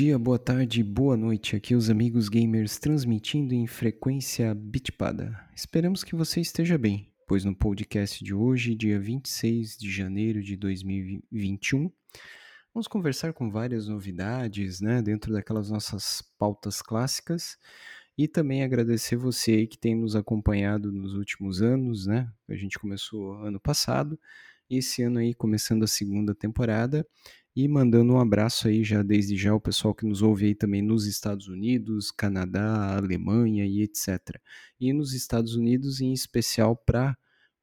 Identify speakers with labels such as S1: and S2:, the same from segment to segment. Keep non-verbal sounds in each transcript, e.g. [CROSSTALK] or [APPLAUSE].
S1: dia, boa tarde, boa noite. Aqui os amigos gamers transmitindo em frequência bitpada. Esperamos que você esteja bem, pois no podcast de hoje, dia 26 de janeiro de 2021, vamos conversar com várias novidades, né, dentro daquelas nossas pautas clássicas e também agradecer você que tem nos acompanhado nos últimos anos, né? A gente começou ano passado esse ano aí começando a segunda temporada e mandando um abraço aí já desde já o pessoal que nos ouve aí também nos Estados Unidos, Canadá, Alemanha e etc. E nos Estados Unidos em especial para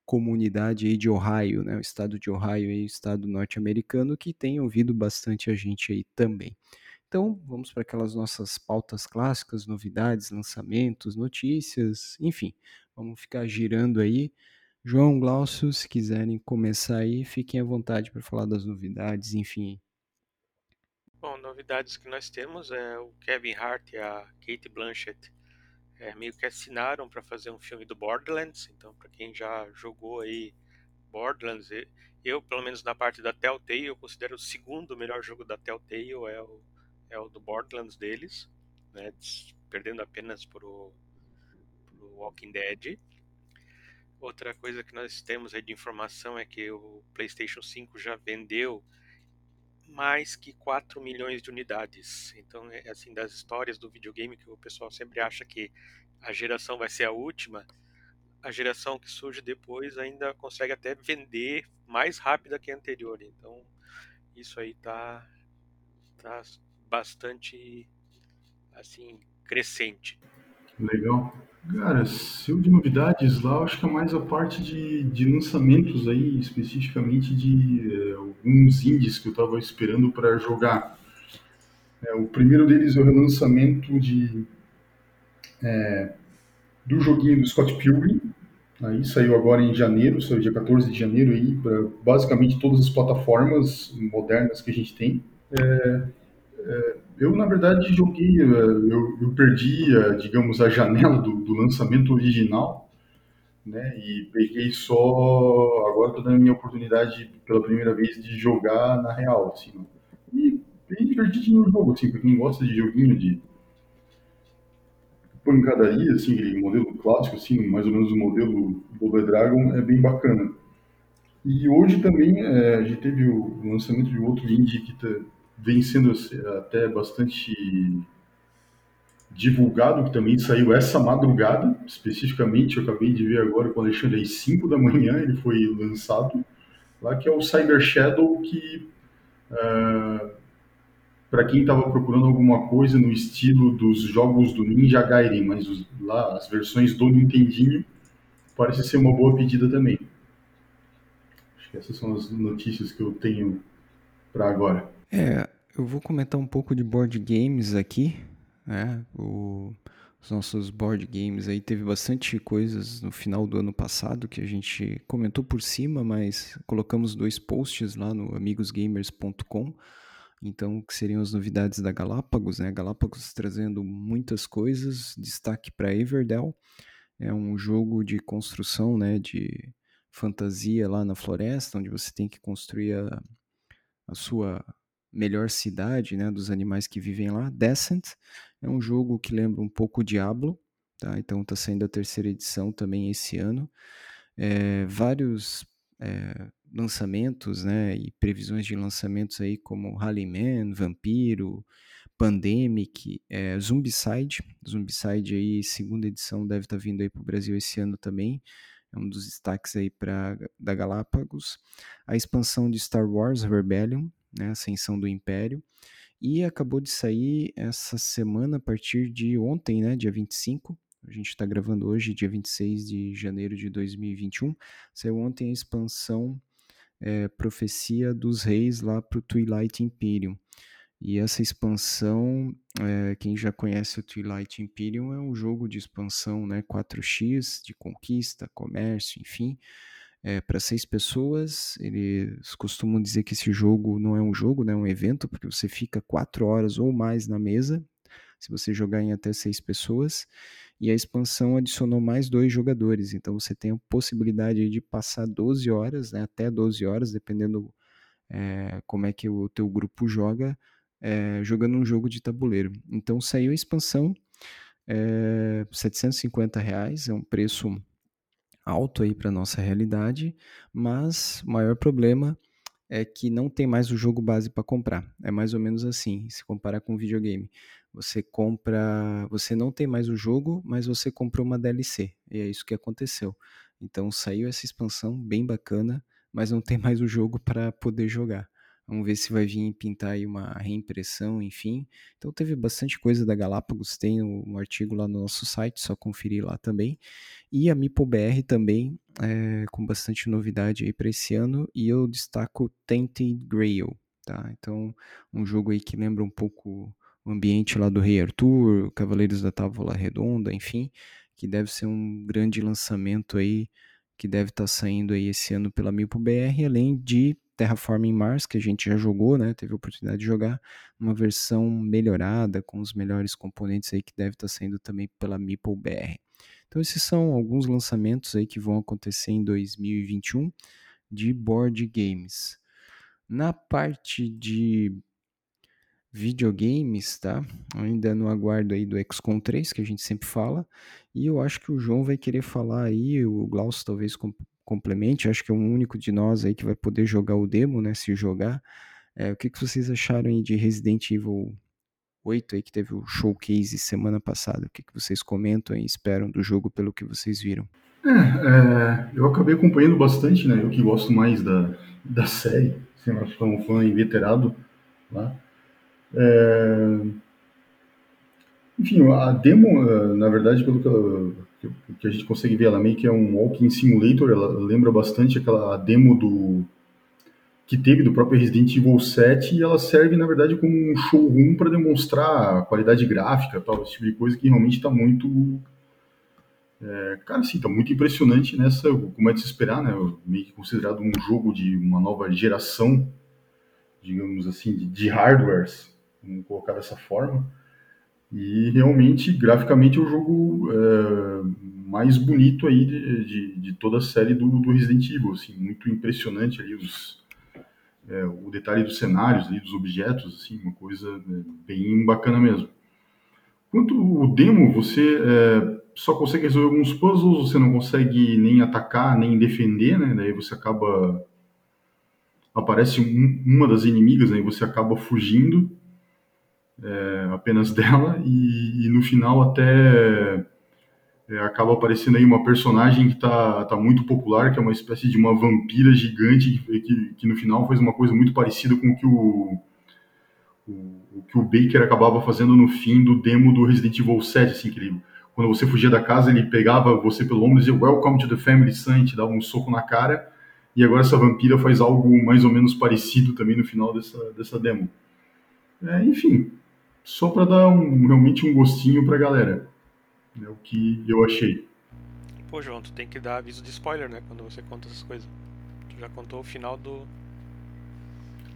S1: comunidade aí de Ohio, né? O estado de Ohio aí, o estado norte-americano que tem ouvido bastante a gente aí também. Então, vamos para aquelas nossas pautas clássicas, novidades, lançamentos, notícias, enfim, vamos ficar girando aí. João Glaucio, se quiserem começar aí, fiquem à vontade para falar das novidades, enfim.
S2: Bom, novidades que nós temos é o Kevin Hart e a Kate Blanchett é, meio que assinaram para fazer um filme do Borderlands. Então, para quem já jogou aí Borderlands, eu, pelo menos na parte da Telltale, eu considero o segundo melhor jogo da Telltale é o é o do Borderlands deles, né, perdendo apenas para o Walking Dead. Outra coisa que nós temos de informação é que o PlayStation 5 já vendeu mais que 4 milhões de unidades. Então, é assim, das histórias do videogame que o pessoal sempre acha que a geração vai ser a última, a geração que surge depois ainda consegue até vender mais rápida que a anterior. Então, isso aí tá, tá bastante assim crescente.
S3: Legal. Cara, seu de novidades lá, acho que é mais a parte de, de lançamentos aí, especificamente de é, alguns indies que eu estava esperando para jogar. É, o primeiro deles é o relançamento de, é, do joguinho do Scott Pilgrim. Aí saiu agora em janeiro, saiu dia 14 de janeiro aí, para basicamente todas as plataformas modernas que a gente tem. É, eu, na verdade, joguei, é, eu, eu perdi, digamos, a janela do, do, lançamento original, né? E peguei só. Agora estou dando a minha oportunidade pela primeira vez de jogar na real, assim. E bem divertidinho o jogo, assim, para quem gosta de joguinho de pancadaria, assim, aquele modelo clássico, assim, mais ou menos o modelo Double Dragon, é bem bacana. E hoje também é, a gente teve o lançamento de outro indie que tá, vem sendo até bastante divulgado, que também saiu essa madrugada, especificamente, eu acabei de ver agora com o Alexandre, às 5 da manhã ele foi lançado, lá que é o Cyber Shadow, que uh, para quem estava procurando alguma coisa no estilo dos jogos do Ninja Gaiden, mas os, lá as versões do Nintendinho, parece ser uma boa pedida também. Acho que essas são as notícias que eu tenho para agora.
S1: É, eu vou comentar um pouco de board games aqui, né? O, os nossos board games aí teve bastante coisas no final do ano passado que a gente comentou por cima, mas colocamos dois posts lá no amigosgamers.com. Então, que seriam as novidades da Galápagos, né? Galápagos trazendo muitas coisas, destaque para Everdell. É um jogo de construção, né, de fantasia lá na floresta, onde você tem que construir a, a sua melhor cidade, né, dos animais que vivem lá. Descent é um jogo que lembra um pouco Diablo, tá? Então está saindo a terceira edição também esse ano. É, vários é, lançamentos, né, e previsões de lançamentos aí como Rallyman, Vampiro, Pandemic, é, Zombicide. Zombicide aí, segunda edição, deve estar tá vindo aí para o Brasil esse ano também. É um dos destaques aí para da Galápagos. A expansão de Star Wars Rebellion, né, Ascensão do Império. E acabou de sair essa semana, a partir de ontem, né, dia 25. A gente está gravando hoje, dia 26 de janeiro de 2021. Saiu ontem a expansão é, Profecia dos Reis lá para o Twilight Imperium. E essa expansão, é, quem já conhece o Twilight Imperium, é um jogo de expansão né, 4x, de conquista, comércio, enfim é, para seis pessoas. Eles costumam dizer que esse jogo não é um jogo, né, é um evento, porque você fica quatro horas ou mais na mesa, se você jogar em até seis pessoas. E a expansão adicionou mais dois jogadores, então você tem a possibilidade de passar 12 horas, né, até 12 horas, dependendo é, como é que o teu grupo joga, é, jogando um jogo de tabuleiro. Então saiu a expansão, é, 750 reais, é um preço alto aí para nossa realidade, mas o maior problema é que não tem mais o jogo base para comprar. É mais ou menos assim, se comparar com videogame. Você compra, você não tem mais o jogo, mas você comprou uma DLC. E é isso que aconteceu. Então saiu essa expansão bem bacana, mas não tem mais o jogo para poder jogar. Vamos ver se vai vir pintar aí uma reimpressão, enfim. Então teve bastante coisa da Galápagos, tem um artigo lá no nosso site, só conferir lá também. E a MipoBR também, é, com bastante novidade aí para esse ano, e eu destaco Tainted Grail, tá? Então, um jogo aí que lembra um pouco o ambiente lá do Rei Arthur, Cavaleiros da Távola Redonda, enfim, que deve ser um grande lançamento aí, que deve estar tá saindo aí esse ano pela MipoBR, além de Terraforming Mars, que a gente já jogou, né? Teve a oportunidade de jogar uma versão melhorada com os melhores componentes aí que deve estar tá saindo também pela Meeple BR. Então esses são alguns lançamentos aí que vão acontecer em 2021 de board games. Na parte de videogames, tá? Ainda no aguardo aí do XCOM 3, que a gente sempre fala, e eu acho que o João vai querer falar aí, o Glaucio talvez complemente, acho que é o único de nós aí que vai poder jogar o demo, né, se jogar. É, o que, que vocês acharam aí de Resident Evil 8 aí, que teve o showcase semana passada? O que, que vocês comentam e esperam do jogo pelo que vocês viram?
S3: É, é, eu acabei acompanhando bastante, né, eu que gosto mais da, da série, sempre sou um fã inveterado lá. É... Enfim, a demo, eh, na verdade, pelo que eu, que a gente consegue ver, ela meio que é um walking simulator, ela lembra bastante aquela demo do que teve do próprio Resident Evil 7 e ela serve, na verdade, como um showroom para demonstrar a qualidade gráfica, tal, esse tipo de coisa que realmente está muito... É, cara, assim, tá muito impressionante nessa, como é de se esperar, né, meio que considerado um jogo de uma nova geração, digamos assim, de, de hardwares, vamos colocar dessa forma, e realmente, graficamente, é o jogo é, mais bonito aí de, de, de, toda a série do, do Resident Evil. Assim, muito impressionante ali os, é, o detalhe dos cenários, ali, dos objetos, assim, uma coisa é, bem bacana mesmo. Quanto o demo, você é, só consegue resolver alguns puzzles, você não consegue nem atacar, nem defender, né? Daí você acaba... Aparece um, uma das inimigas, aí né? você acaba fugindo é, apenas [LAUGHS] dela e, e, no final até é, acaba aparecendo aí uma personagem que está tá muito popular, que é uma espécie de uma vampira gigante que, que, que no final faz uma coisa muito parecida com o que o, o, o, que o Baker acabava fazendo no fim do demo do Resident Evil 7, assim, que ele, quando você fugia da casa, ele pegava você pelo ombro e dizia Welcome to the Family Son, te dava um soco na cara, e agora essa vampira faz algo mais ou menos parecido também no final dessa, dessa demo. É, enfim, só para dar um, realmente um gostinho para a galera. É o que eu achei.
S2: Pô, João, tu tem que dar aviso de spoiler, né? Quando você conta essas coisas. Tu já contou o final do.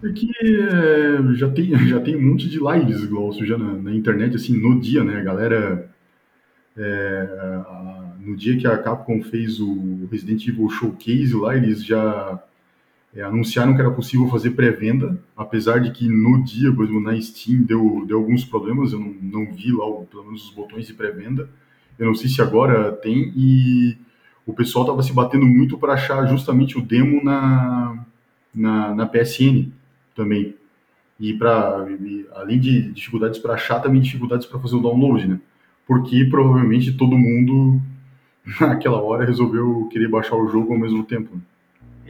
S3: É que é, já, tem, [LAUGHS] já tem um monte de lives, Glaucio, já na, na, internet, assim, no dia, né? A galera. É, a, no dia que a Capcom fez o Resident Evil Showcase lá, eles já é, anunciaram que era possível fazer pré-venda, apesar de que no dia, por exemplo, na Steam deu, deu alguns problemas, eu não, não vi lá, pelo menos, os botões de pré-venda. Eu não sei se agora tem, e o pessoal estava se batendo muito para achar justamente o demo na, na, na PSN também. E, pra, e além de dificuldades para achar, também dificuldades para fazer o download, né? Porque provavelmente todo mundo [LAUGHS] naquela hora resolveu querer baixar o jogo ao mesmo tempo. Né?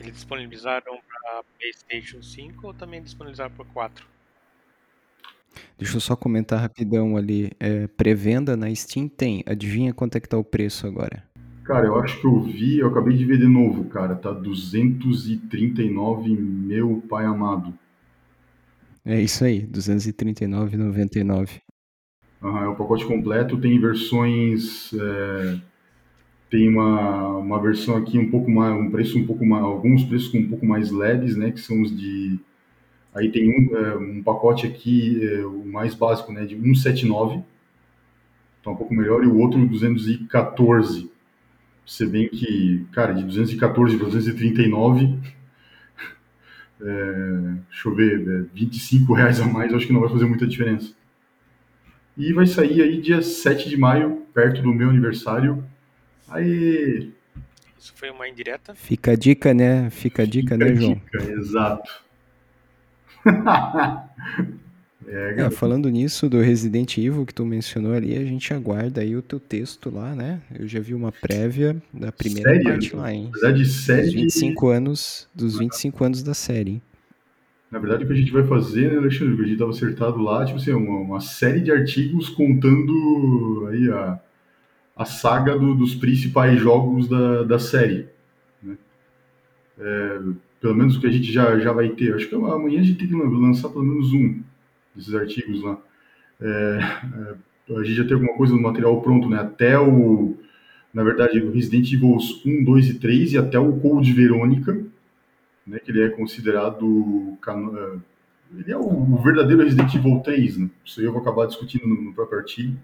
S2: Eles disponibilizaram para PlayStation 5 ou também disponibilizaram para 4?
S1: Deixa eu só comentar rapidão ali. É, Pré-venda na Steam tem. Adivinha quanto é que tá o preço agora?
S3: Cara, eu acho que eu vi, eu acabei de ver de novo, cara. Tá 239, meu pai amado.
S1: É isso aí, 239,99.
S3: Uhum, é o pacote completo, tem versões é, tem uma, uma versão aqui um pouco mais, um preço um pouco mais, alguns preços com um pouco mais leves, né, que são os de, aí tem um, é, um pacote aqui, é, o mais básico, né, de 179, tá um pouco melhor, e o outro 214, se bem que, cara, de 214 para 239, É, deixa eu ver, é, 25 reais a mais, acho que não vai fazer muita diferença. E vai sair aí dia 7 de maio, perto do meu aniversário. Aí.
S2: Isso foi uma indireta?
S1: Fica a dica, né? Fica a dica, Fica né, a João? Dica,
S3: exato. [LAUGHS]
S1: é, é, falando nisso do Resident Evil que tu mencionou ali, a gente aguarda aí o teu texto lá, né? Eu já vi uma prévia da primeira Sério? parte lá, hein?
S3: Na verdade, série
S1: dos 25 anos, dos 25 anos da série, hein?
S3: Na verdade, o que a gente vai fazer, né, Alexandre? Que a gente estava acertado lá, tipo assim, uma, uma, série de artigos contando aí a, a saga do, dos principais jogos da, da série. Né? É, pelo menos o que a gente já, já vai ter. Acho que amanhã a gente tem que lançar pelo menos um desses artigos lá. É, é, a gente já tem alguma coisa no material pronto, né? Até o, na verdade, o Resident Evil 1, 2 e 3 e até o Code Verônica, né, que ele é considerado é, ele é o, verdadeiro Resident Evil 3, né? Isso aí eu vou acabar discutindo no próprio artigo.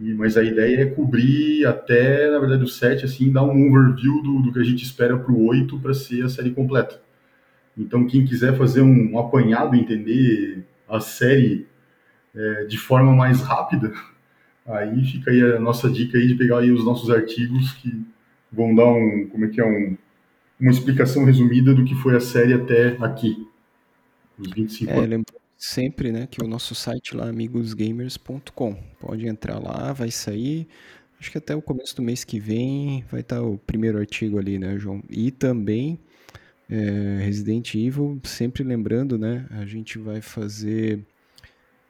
S3: E, mas a ideia é cobrir até, na verdade, o 7, assim, dar um overview do, do que a gente espera para o 8 para ser a série completa. Então, quem quiser fazer um, apanhado, entender a série é, de forma mais rápida, [LAUGHS] aí fica aí a nossa dica aí de pegar aí os nossos artigos que vão dar um, como é que é, um, uma explicação resumida do que foi a série até aqui, os 25 é, anos.
S1: Sempre, né, que o nosso site lá, amigosgamers.com, pode entrar lá, vai sair, acho que até o começo do mês que vem vai estar o primeiro artigo ali, né, João? E também é, Resident Evil, sempre lembrando, né, a gente vai fazer...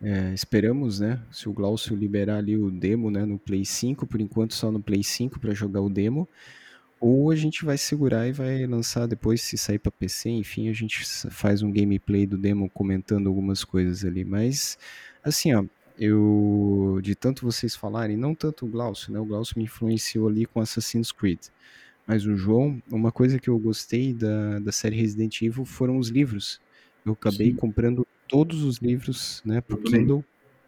S1: É, esperamos, né? Se o Glaucio liberar ali o demo, né? No Play 5, por enquanto só no Play 5 para jogar o demo. Ou a gente vai segurar e vai lançar depois, se sair para PC, enfim, a gente faz um gameplay do demo comentando algumas coisas ali. Mas, assim, ó, eu, de tanto vocês falarem, não tanto o Glaucio, né? O Glaucio me influenciou ali com Assassin's Creed. Mas o João, uma coisa que eu gostei da, da série Resident Evil foram os livros. Eu acabei Sim. comprando todos os livros, né, pro Kindle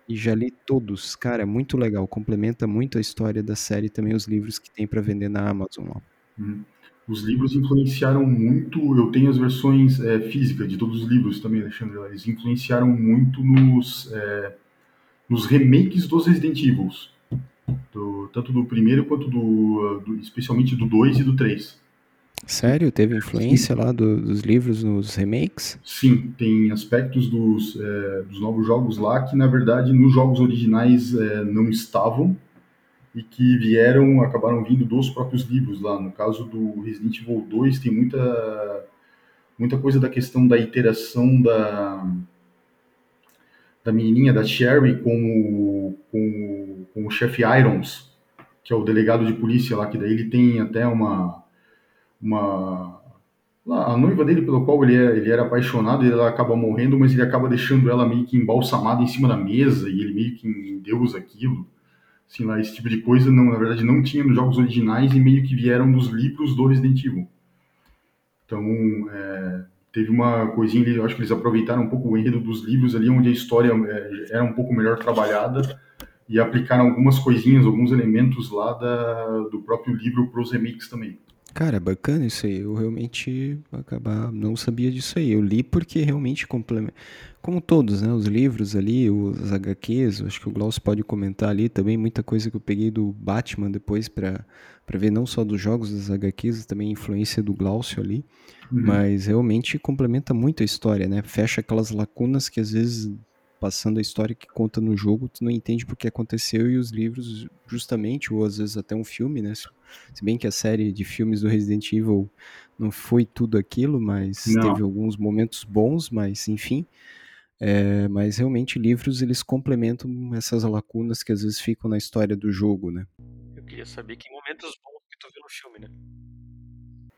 S1: e já li todos. Cara, muito legal. Complementa muito a história da série também os livros que tem para vender na Amazon. Ó.
S3: Uhum. Os livros influenciaram muito. Eu tenho as versões é, físicas de todos os livros também, Alexandre. Eles influenciaram muito nos, é, nos remakes dos Resident Evil. Do, tanto do primeiro quanto do, do especialmente do 2 e do 3.
S1: Sério? Teve influência Sim. lá do, dos livros nos remakes?
S3: Sim, tem aspectos dos, é, dos novos jogos lá que, na verdade, nos jogos originais é, não estavam e que vieram, acabaram vindo dos próprios livros lá. No caso do Resident Evil 2, tem muita, muita coisa da questão da iteração da, da menininha, da Sherry, com o, com, o chefe Irons, que é o delegado de polícia lá, que daí ele tem até uma... uma a noiva dele, pelo qual ele, é, ele era apaixonado, ele acaba morrendo, mas ele acaba deixando ela meio que embalsamada em cima da mesa, e ele meio que endeusa aquilo assim, lá, esse tipo de coisa, não, na verdade, não tinha nos jogos originais e meio que vieram dos livros do Resident Evil. Então, é, teve uma coisinha eu acho que eles aproveitaram um pouco o enredo dos livros ali, onde a história é, era um pouco melhor trabalhada e aplicaram algumas coisinhas, alguns elementos lá da, do próprio livro para os remakes também.
S1: Cara, bacana isso aí. Eu realmente acabar não sabia disso aí. Eu li porque realmente complementa, como todos, né? Os livros ali, os HQs, acho que o Glaucio pode comentar ali também muita coisa que eu peguei do Batman depois para para ver não só dos jogos das HQs, também a influência do Glaucio ali, uhum. mas realmente complementa muito a história, né? Fecha aquelas lacunas que às vezes passando a história que conta no jogo, tu não entende porque aconteceu e os livros justamente, ou às vezes até um filme, né? Se bem que a série de filmes do Resident Evil não foi tudo aquilo, mas não. teve alguns momentos bons, mas enfim. É, mas realmente livros eles complementam essas lacunas que às vezes ficam na história do jogo, né?
S2: Eu queria saber que momentos bons que tu viu no filme, né?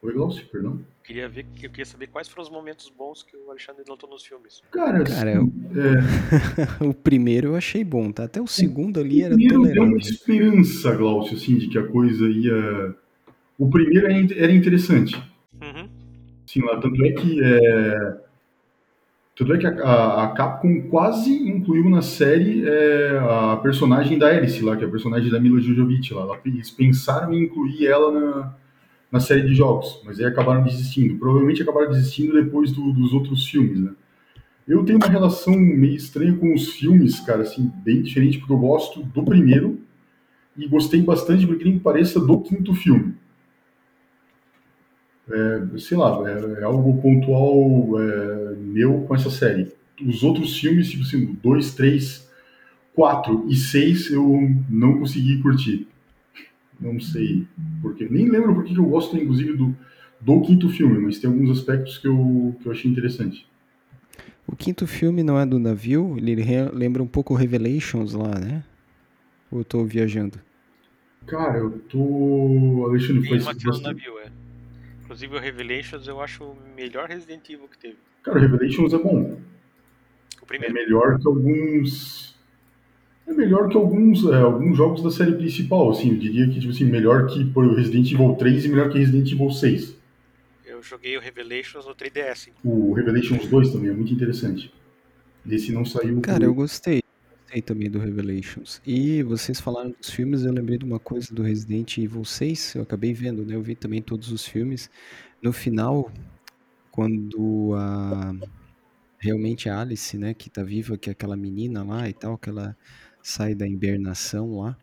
S3: Oi, Glaucio, perdão.
S2: Queria ver, eu queria saber quais foram os momentos bons que o Alexandre notou nos filmes.
S3: Cara, Cara
S1: é... [LAUGHS] o primeiro eu achei bom, tá? Até o segundo ali era tolerável.
S3: O primeiro deu uma esperança, Glaucio, assim, de que a coisa ia... O primeiro era interessante. Uhum. Sim, lá, tanto é que... É... Tanto é que a, a, Capcom quase incluiu na série é, a personagem da Alice lá, que é a personagem da Mila Jojovic lá. Eles pensaram em incluir ela na na série de jogos, mas aí acabaram desistindo. Provavelmente acabaram desistindo depois do, dos outros filmes, né? Eu tenho uma relação meio estranha com os filmes, cara, assim, bem diferente, porque eu gosto do primeiro e gostei bastante, porque nem pareça, do quinto filme. É, sei lá, é, é algo pontual é, meu com essa série. Os outros filmes, tipo assim, dois, três, quatro e seis, eu não consegui curtir. Não sei porque. Nem lembro porque eu gosto, inclusive, do, do quinto filme, mas tem alguns aspectos que eu, que eu achei interessante.
S1: O quinto filme não é do navio? Ele lembra um pouco Revelations lá, né? Ou eu tô viajando?
S3: Cara, eu tô. Alexandre,
S2: foi uma no navio, é. Inclusive o Revelations eu acho o melhor Resident Evil que teve.
S3: Cara, o Revelations é bom. O primeiro. É melhor que alguns. É melhor que alguns, é, alguns jogos da série principal, assim. Eu diria que, tipo assim, melhor que por Resident Evil 3 e melhor que Resident Evil 6.
S2: Eu joguei o Revelations no 3DS.
S3: O Revelations 2 também é muito interessante. Esse não saiu.
S1: Cara, eu gostei. Gostei também do Revelations. E vocês falaram dos filmes, eu lembrei de uma coisa do Resident Evil 6, eu acabei vendo, né? Eu vi também todos os filmes. No final, quando a realmente a Alice, né, que tá viva, que é aquela menina lá e tal, que ela sai da hibernação lá.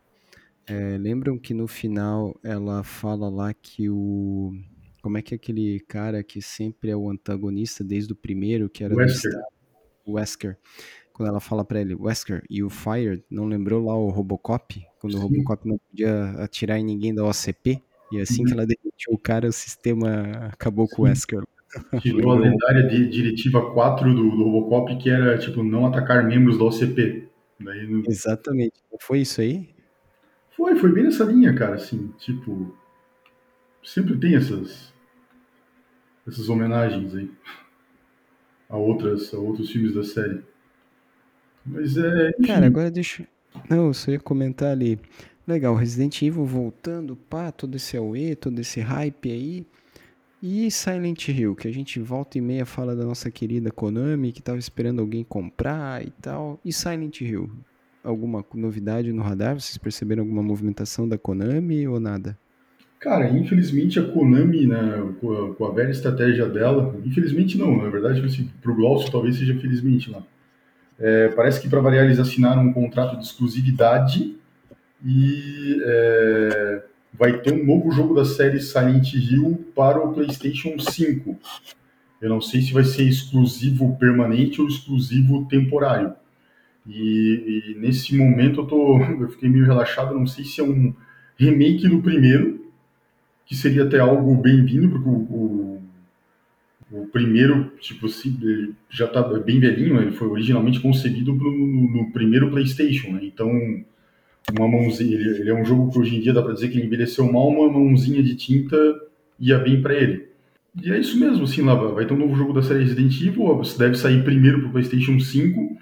S1: É, lembram que no final ela fala lá que o como é que é aquele cara que sempre é o antagonista desde o primeiro, que era
S3: Wesker.
S1: o Wesker. Quando ela fala para ele, Wesker, e o Fire, não lembrou lá o Robocop? Quando Sim. o Robocop não podia atirar em ninguém da OCP? E assim que uhum. ela demitiu o cara, o sistema acabou com o Wesker. [LAUGHS]
S3: Tirou a lendária de diretiva 4 do, do, Robocop, que era, tipo, não atacar membros da OCP.
S1: Daí, no... Exatamente. Foi isso aí?
S3: Foi, foi bem nessa linha, cara, assim, tipo... Sempre tem essas essas homenagens aí a outras a outros filmes da série. Mas é.
S1: Enfim. Cara, agora deixa. Não, eu só ia comentar ali. Legal, Resident Evil voltando, pá, todo esse AUE, todo esse hype aí. E Silent Hill, que a gente volta e meia fala da nossa querida Konami, que tava esperando alguém comprar e tal. E Silent Hill, alguma novidade no radar? Vocês perceberam alguma movimentação da Konami ou nada?
S3: Cara, infelizmente a Konami, né, com, a, com a velha estratégia dela, infelizmente não, na verdade, assim, para o Glaucio talvez seja felizmente lá. É, parece que para variar eles assinaram um contrato de exclusividade e é, vai ter um novo jogo da série Silent Hill para o PlayStation 5. Eu não sei se vai ser exclusivo permanente ou exclusivo temporário. E, e nesse momento eu, tô, eu fiquei meio relaxado, não sei se é um remake do primeiro que seria até algo bem-vindo, porque o, o, o, primeiro, tipo já está bem velhinho, ele foi originalmente concebido pro, no primeiro PlayStation, né? Então, uma mãozinha, ele, ele, é um jogo que hoje em dia dá para dizer que ele envelheceu mal, uma mãozinha de tinta ia bem para ele. E é isso mesmo, assim, lá vai ter um novo jogo da série Resident Evil, deve sair primeiro para o PlayStation 5,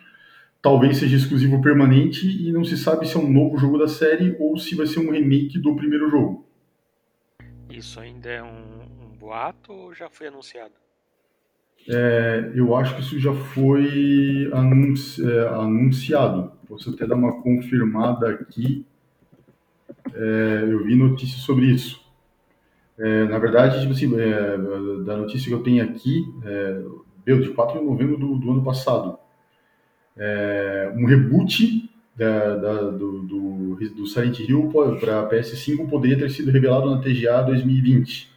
S3: talvez seja exclusivo permanente e não se sabe se é um novo jogo da série ou se vai ser um remake do primeiro jogo.
S2: Isso ainda é um, um boato ou já foi anunciado?
S3: É, eu acho que isso já foi anunci, é, anunciado. Posso até dar uma confirmada aqui. É, eu vi notícias sobre isso. É, na verdade, tipo assim, é, da notícia que eu tenho aqui, é, deu de 4 de novembro do, do ano passado. um reboot da, da, do, do, do, Silent Hill para PS5 poderia ter sido revelado na TGA 2020.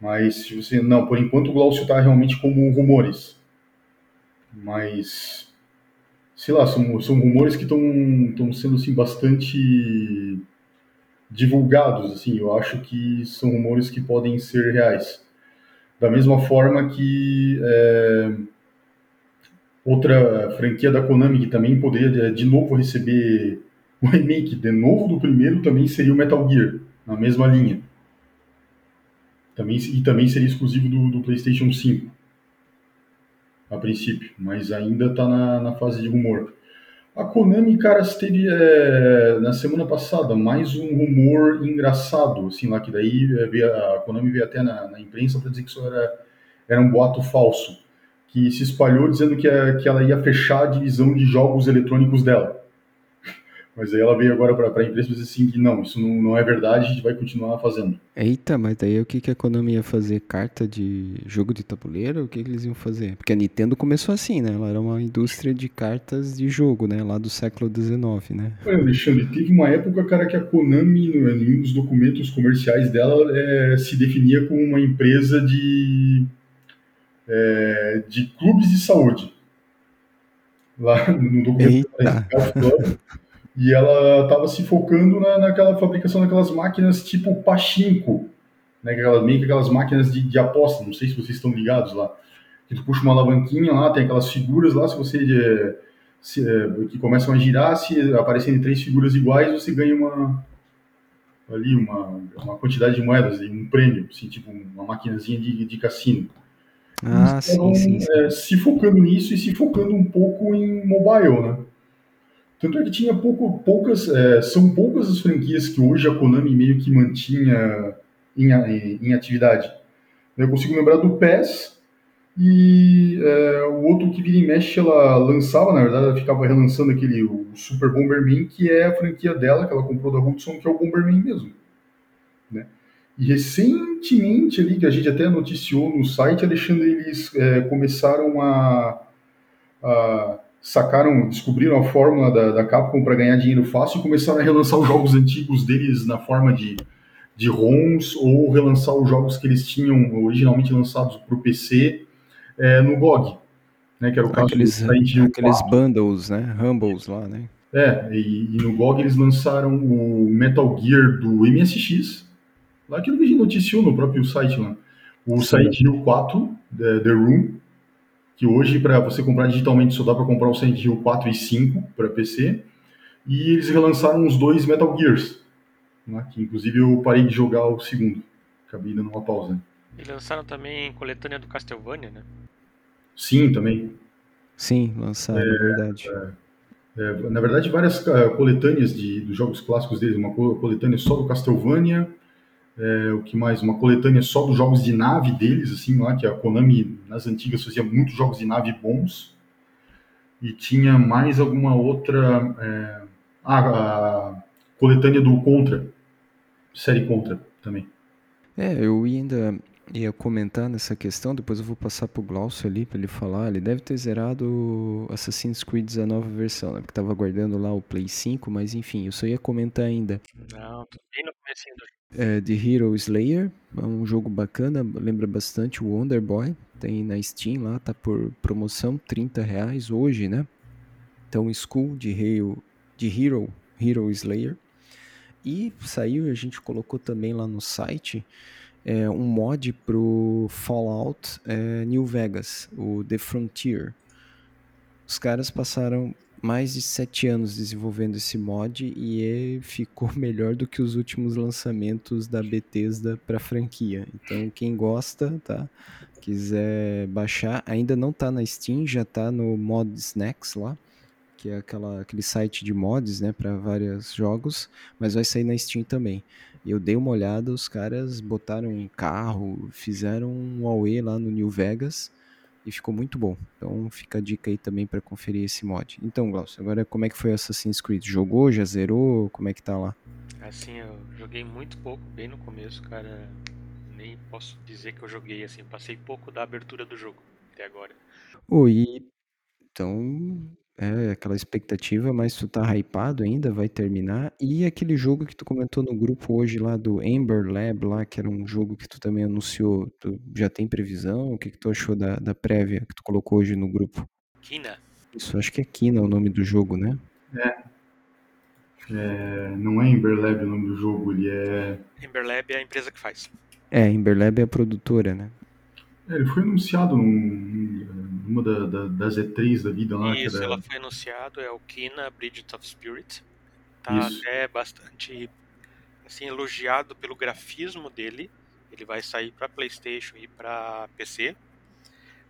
S3: Mas, se você não, por enquanto o Glaucio está realmente como rumores. Mas, sei lá, são, são rumores que estão sendo assim, bastante divulgados. Assim, eu acho que são rumores que podem ser reais. Da mesma forma que. É, Outra franquia da Konami que também poderia de novo receber o remake de novo do primeiro também seria o Metal Gear, na mesma linha. Também, e também seria exclusivo do, do PlayStation 5, a princípio, mas ainda está na, na fase de rumor. A Konami, cara, teve é, na semana passada mais um rumor engraçado, assim, lá que daí é, a Konami veio até na, na imprensa para dizer que isso era, era um boato falso que se espalhou dizendo que, a, que ela ia fechar a divisão de jogos eletrônicos dela. Mas aí ela veio agora para a empresa e disse assim que não, isso não, não é verdade, a gente vai continuar fazendo.
S1: Eita, mas daí o que, que a Konami ia fazer? Carta de jogo de tabuleiro? O que, que eles iam fazer? Porque a Nintendo começou assim, né? Ela era uma indústria de cartas de jogo, né? Lá do século XIX, né?
S3: Olha, Alexandre, teve uma época, cara, que a Konami, em um dos documentos comerciais dela, é, se definia como uma empresa de, é, de clubes de saúde. Lá no documento
S1: Eita.
S3: E ela estava se focando na, naquela fabricação daquelas máquinas tipo Pachinko, né, aquelas, meio que aquelas máquinas de, de aposta, não sei se vocês estão ligados lá, que tu puxa uma alavanquinha lá, tem aquelas figuras lá, se você é, se, é, que começam a girar, se aparecerem três figuras iguais, você ganha uma ali uma, uma quantidade de moedas, um prêmio, assim, tipo uma maquinazinha de, de cassino.
S1: Ah, sim, sim, sim.
S3: É, se focando nisso e se focando um pouco em mobile, né? Tanto é que tinha pouco, poucas, é, são poucas as franquias que hoje a Konami meio que mantinha em, em, em atividade. Eu consigo lembrar do PES e é, o outro que vira e mexe ela lançava, na verdade ela ficava relançando aquele o Super Bomberman, que é a franquia dela, que ela comprou da Hudson, que é o Bomberman mesmo. Né? E recentemente ali, que a gente até noticiou no site, Alexandre, eles é, começaram a, a sacaram, descobriram a fórmula da, da Capcom para ganhar dinheiro fácil e começaram a relançar os jogos antigos deles na forma de, de ROMs ou relançar os jogos que eles tinham originalmente lançados para o PC é, no GOG, né, que era o caso
S1: aqueles, do Silent Hill Aqueles 4. bundles, né, Humbles lá, né.
S3: É, e, e, no GOG eles lançaram o Metal Gear do MSX, lá aquilo que a gente noticiou no próprio site lá. O. Silent Hill 4, The, The Room, que hoje para você comprar digitalmente só dá para comprar o Silent Hill 4 e 5 para PC. E eles relançaram os dois Metal Gears, né, que inclusive eu parei de jogar o segundo, acabei dando uma pausa.
S2: E lançaram também coletânea do Castlevania, né?
S3: Sim, também.
S1: Sim, lançaram, é, verdade. É,
S3: é, na verdade, várias uh, coletâneas de, dos jogos clássicos deles, uma coletânea só do Castlevania, é, o que mais? Uma coletânea só dos jogos de nave deles, assim, lá, que a Konami nas antigas fazia muitos jogos de nave bons. E tinha mais alguma outra. É, ah, a coletânea do Contra, série Contra também.
S1: É, eu ainda ia comentar nessa questão, depois eu vou passar pro Glaucio ali para ele falar. Ele deve ter zerado Assassin's Creed a nova versão, né? Porque tava guardando lá o Play 5, mas enfim, eu só ia comentar ainda.
S2: Não, tô bem no comecinho do
S1: é, The Hero Slayer, é um jogo bacana, lembra bastante o Wonder Boy, tem na Steam lá, tá por promoção, 30 reais hoje, né? Então, School de Hero, de Hero, Hero Slayer. E saiu, a gente colocou também lá no site, é, um mod pro Fallout é, New Vegas, o The Frontier. Os caras passaram mais de sete anos desenvolvendo esse mod e ficou [LAUGHS] melhor do que os últimos lançamentos da Bethesda para franquia. Então, quem gosta, tá? Quiser baixar, ainda não tá na Steam, já tá no Mod Snacks lá, que é aquela, aquele site de mods, né, para vários jogos, mas vai sair na Steam também. Eu dei uma olhada, os caras botaram um carro, fizeram um AUE lá no New Vegas e ficou muito bom. Então fica a dica aí também para conferir esse mod. Então, Glaucio, agora como é que foi Assassin's Creed? Jogou, já zerou? Como é que tá lá?
S2: Assim, eu joguei muito pouco, bem no começo, cara. Nem posso dizer que eu joguei assim, passei pouco da abertura do jogo até agora.
S1: Oi, então é, aquela expectativa, mas tu tá hypado ainda, vai terminar. E aquele jogo que tu comentou no grupo hoje lá do Amber Lab lá, que era um jogo que tu também anunciou, tu já tem previsão? O que que tu achou da, da prévia que tu colocou hoje no grupo?
S2: Kina.
S1: Isso, acho que é Kina o nome do jogo, né?
S3: É. é não é Amber Lab o nome do jogo, ele é...
S2: Amber Lab é a empresa que faz.
S1: É, Amber Lab é a produtora, né?
S3: É, ele foi anunciado num, numa da, da, das E3 da vida lá.
S2: Isso,
S3: era...
S2: ela foi anunciado, é o Kina Bridge of Spirit. Tá Isso. até bastante assim, elogiado pelo grafismo dele. Ele vai sair para PlayStation e para PC.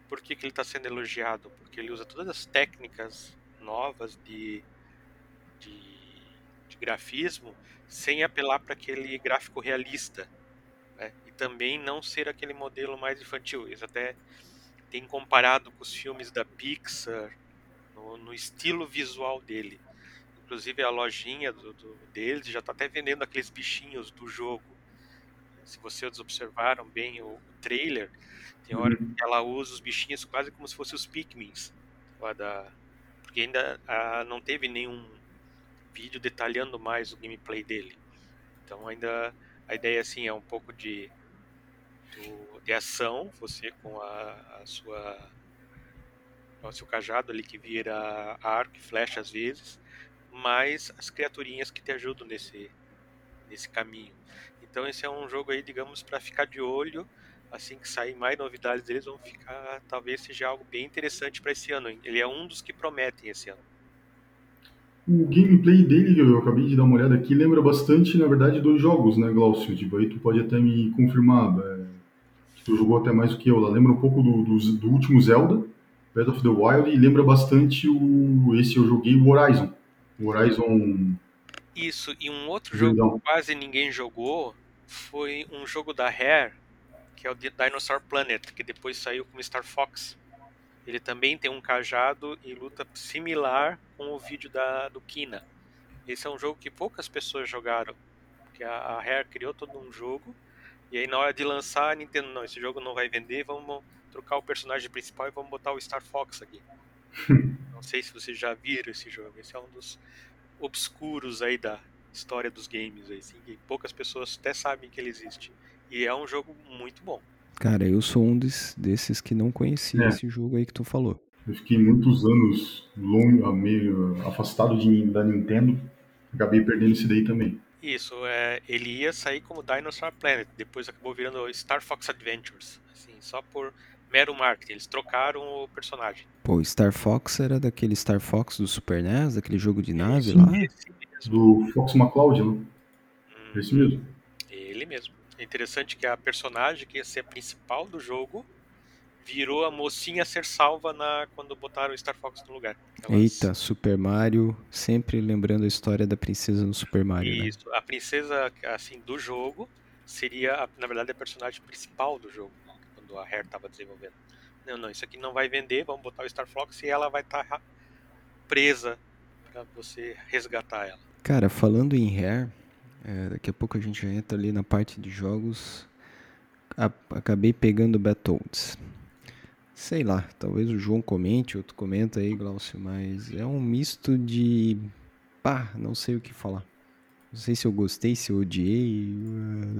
S2: Por que, que ele está sendo elogiado? Porque ele usa todas as técnicas novas de, de, de grafismo sem apelar para aquele gráfico realista né? e também não ser aquele modelo mais infantil. Eles até têm comparado com os filmes da Pixar no, no estilo visual dele. inclusive a lojinha do, do deles já está até vendendo aqueles bichinhos do jogo. Se vocês observaram bem o trailer, tem hora
S3: Uhum.
S2: que ela usa os bichinhos quase como se fossem os Pikmins. da- Porque ainda ah, não teve nenhum vídeo detalhando mais o gameplay dele. Então ainda a ideia assim é um pouco de do- de ação, você com a, a sua o seu cajado ali que vira arco e flecha às vezes, mais as criaturinhas que te ajudam nesse nesse caminho. Então esse é um jogo aí, digamos, para ficar de olho. Assim que sair mais novidades deles, vão ficar. Talvez seja algo bem interessante para esse ano. Ele é um dos que prometem esse ano.
S3: O gameplay dele, eu acabei de dar uma olhada aqui, lembra bastante, na verdade, dois jogos, né, Glaucio? Tipo, aí tu pode até me confirmar, é, tu jogou até mais do que eu lá. Lembra um pouco do, do, do último Zelda, Breath of the Wild, e lembra bastante o. Esse eu joguei, o Horizon. O Horizon.
S2: Isso, e um outro jogo
S3: Verdão.
S2: que quase ninguém jogou foi um jogo da Rare, que é o Di- Dinosaur Planet, que depois saiu como Star Fox. Ele também tem um cajado e luta similar com o vídeo da, do Kina. Esse é um jogo que poucas pessoas jogaram, porque a, a Rare criou todo um jogo, e aí na hora de lançar, a Nintendo, não, esse jogo não vai vender, vamos trocar o personagem principal e vamos botar o Star Fox aqui. [LAUGHS] Não sei se vocês já viram esse jogo, esse é um dos obscuros aí da história dos games, aí, assim, que poucas pessoas até sabem que ele existe. E é um jogo muito bom.
S1: Cara, eu sou um des- desses que não conhecia
S3: É.
S1: esse jogo aí que tu falou.
S3: Eu fiquei muitos anos longe, meio afastado de, da Nintendo, acabei perdendo esse daí também.
S2: Isso, é, ele ia sair como Dinosaur Planet, depois acabou virando Star Fox Adventures, assim, só por mero marketing. Eles trocaram o personagem.
S1: Pô, Star Fox era daquele Star Fox do Super NES, daquele jogo de nave
S3: Sim.
S1: lá?
S2: Esse mesmo.
S3: Do Fox McCloud, né?
S2: Hum,
S3: Esse mesmo.
S2: Ele mesmo. É interessante que a personagem que ia ser a principal do jogo virou a mocinha a ser salva na quando botaram o Star Fox no lugar. Elas-
S1: Eita, Super Mario, sempre lembrando a história da princesa no Super Mario, né?
S2: Isso, a princesa assim do jogo seria, a- na verdade, a personagem principal do jogo, quando a Rare estava desenvolvendo. Não, não, isso aqui não vai vender, vamos botar o Star Fox e ela vai estar presa para você resgatar ela.
S1: Cara, falando em Rare, é, daqui a pouco a gente já entra ali na parte de jogos. A- acabei pegando Battletoads. Sei lá, talvez o João comente, outro comenta aí, Glaucio, mas é um misto de. Pá, não sei o que falar. Não sei se eu gostei, se eu odiei.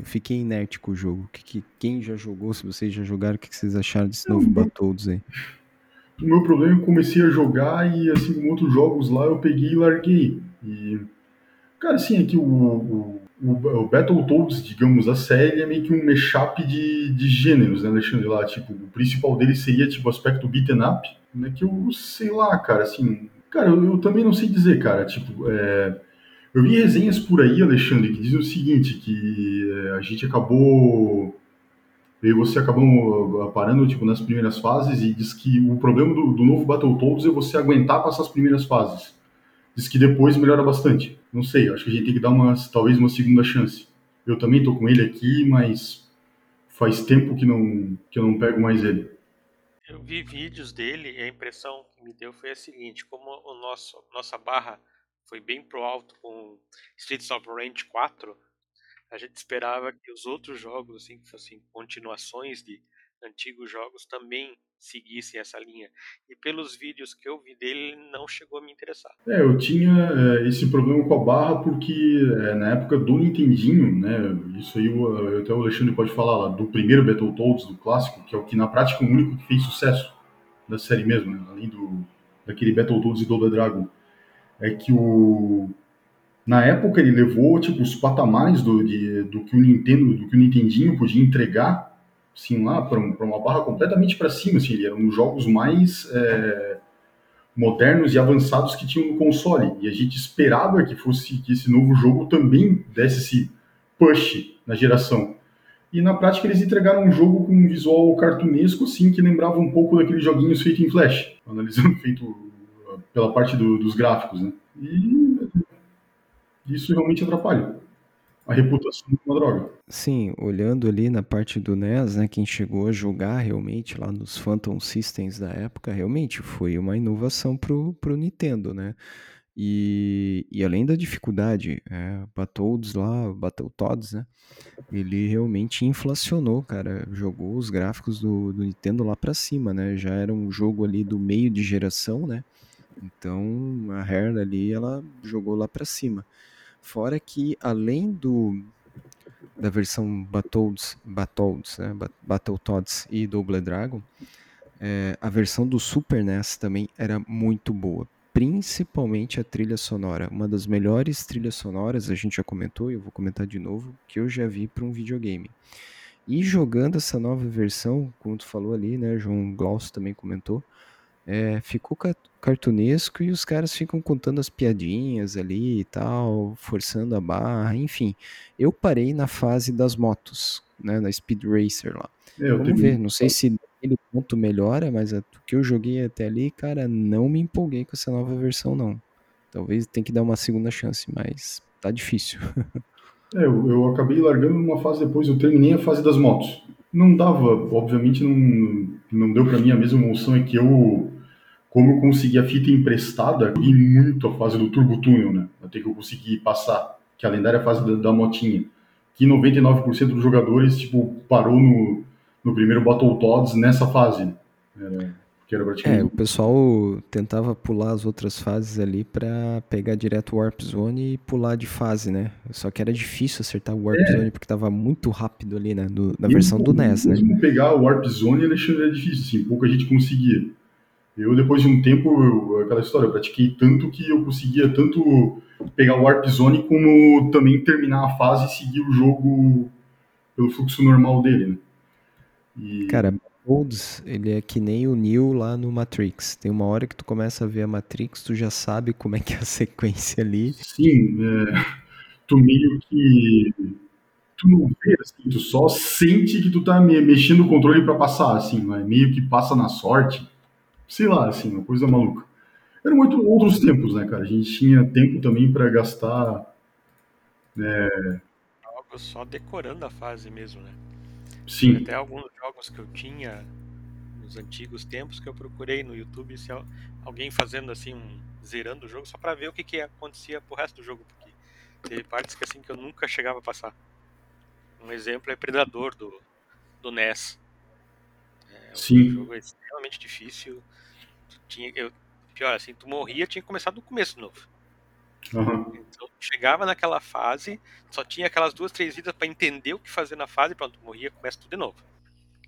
S1: Fiquei inerte com o jogo. Que, que- quem já jogou, se vocês já jogaram, o que, que vocês acharam desse novo Battletoads aí?
S3: O meu problema é que eu comecei a jogar e, assim como outros jogos lá, eu peguei e larguei. E, cara, assim, é que o, o, o, o Battletoads, digamos, a série é meio que um mashup de, de gêneros, né, Alexandre? Lá, tipo, o principal dele seria, tipo, o aspecto beaten up, né, que eu sei lá, cara, assim... Cara, eu, eu também não sei dizer, cara, tipo, é... Eu vi resenhas por aí, Alexandre, que dizem o seguinte, que é, a gente acabou eu e você acabam uh, parando tipo, nas primeiras fases e diz que o problema do, do novo Battletoads é você aguentar passar as primeiras fases. Diz que depois melhora bastante. Não sei, acho que a gente tem que dar uma, talvez uma segunda chance. Eu também tô com ele aqui, mas faz tempo que, não, que eu não pego mais ele.
S2: Eu vi vídeos dele e a impressão que me deu foi a seguinte: como o nosso nossa barra foi bem pro alto com Streets of Rage 4, a gente esperava que os outros jogos, assim, que fossem continuações de antigos jogos, também seguissem essa linha. E pelos vídeos que eu vi dele, ele não chegou a me interessar.
S3: É, eu tinha é, esse problema com a barra porque é, na época do Nintendinho, né, isso aí o, até o Alexandre pode falar lá, do primeiro Battletoads, do clássico, que é o que na prática é o único que fez sucesso da série mesmo, né, além do daquele Battletoads e Double Dragon, é que o na época ele levou tipo os patamares do, de, do que o Nintendo, do que o Nintendinho podia entregar, assim lá para um, uma barra completamente para cima, assim, ele era um dos jogos mais é, modernos e avançados que tinham no console. E a gente esperava que fosse que esse novo jogo também desse esse push na geração. E na prática eles entregaram um jogo com um visual cartunesco, assim, que lembrava um pouco daqueles joguinhos feitos em Flash, analisando [LAUGHS] feito pela parte do, dos gráficos, né? E isso realmente atrapalha a reputação de uma droga.
S1: Sim, olhando ali na parte do NES, né, quem chegou a jogar realmente lá nos Phantom Systems da época, realmente foi uma inovação pro, pro Nintendo, né? E, e além da dificuldade, é, Battletoads lá, Battletoads, né? Ele realmente inflacionou, cara. Jogou os gráficos do, do Nintendo lá pra cima, né? Já era um jogo ali do meio de geração, né? Então a Rare ali, ela jogou lá pra cima. Fora que além do da versão Battletoads, Battletoads, né? Battletoads e Double Dragon, é, a versão do Super NES também era muito boa principalmente a trilha sonora. Uma das melhores trilhas sonoras, a gente já comentou e eu vou comentar de novo, que eu já vi para um videogame. E jogando essa nova versão, como tu falou ali, né, João Glaucio também comentou, é, ficou cartunesco e os caras ficam contando as piadinhas ali e tal, forçando a barra, enfim. Eu parei na fase das motos, né, na Speed Racer lá. É, Vamos ver, não sei se aquele ponto melhora, mas o que eu joguei até ali, cara, não me empolguei com essa nova versão, não. Talvez tenha que dar uma segunda chance, mas tá difícil. [LAUGHS]
S3: é, eu, eu acabei largando numa fase depois, eu terminei a fase das motos. Não dava, obviamente não, não deu para mim a mesma emoção, é que eu, como eu consegui a fita emprestada, e muito a fase do Turbo Túnel, né? Até que eu consegui passar, que é a lendária fase da, da motinha. Que 99% dos jogadores, tipo, parou no, no primeiro Battletoads nessa fase. Era, que era praticamente...
S1: É, o pessoal tentava pular as outras fases ali para pegar direto o Warp Zone e pular de fase, né? Só que era difícil acertar o Warp é. Zone porque tava muito rápido ali, né? Do, na versão do NES,
S3: né? Pegar o Warp Zone, Alexandre, era difícil, assim, pouca gente conseguia. Eu, depois de um tempo, eu, aquela história, eu pratiquei tanto que eu conseguia tanto pegar o Warp Zone como também terminar a fase e seguir o jogo pelo fluxo normal dele, né?
S1: E... Cara, Olds, ele é que nem o Neo lá no Matrix. Tem uma hora que tu começa a ver a Matrix, tu já sabe como é que é a [LAUGHS] sequência ali.
S3: Sim, é, tu meio que tu não vê, assim, tu só sente que tu tá mexendo o controle para passar, assim, mas meio que passa na sorte. Sei lá, assim, uma coisa maluca. Eram muito outros tempos, né, cara? A gente tinha tempo também para gastar.
S2: Né... Só decorando a fase mesmo, né?
S3: Sim.
S2: Até alguns jogos que eu tinha nos antigos tempos que eu procurei no YouTube se alguém fazendo assim um zerando o jogo só para ver o que que acontecia pro resto do jogo, porque teve partes que assim que eu nunca chegava a passar. Um exemplo é Predador do do NES.
S3: É, Sim.
S2: Um jogo extremamente difícil. Tinha eu pior assim, tu morria, tinha que começar do começo de novo.
S3: Uhum.
S2: Então, chegava naquela fase, só tinha aquelas duas, três vidas para entender o que fazer na fase, pronto, morria, começa tudo de novo.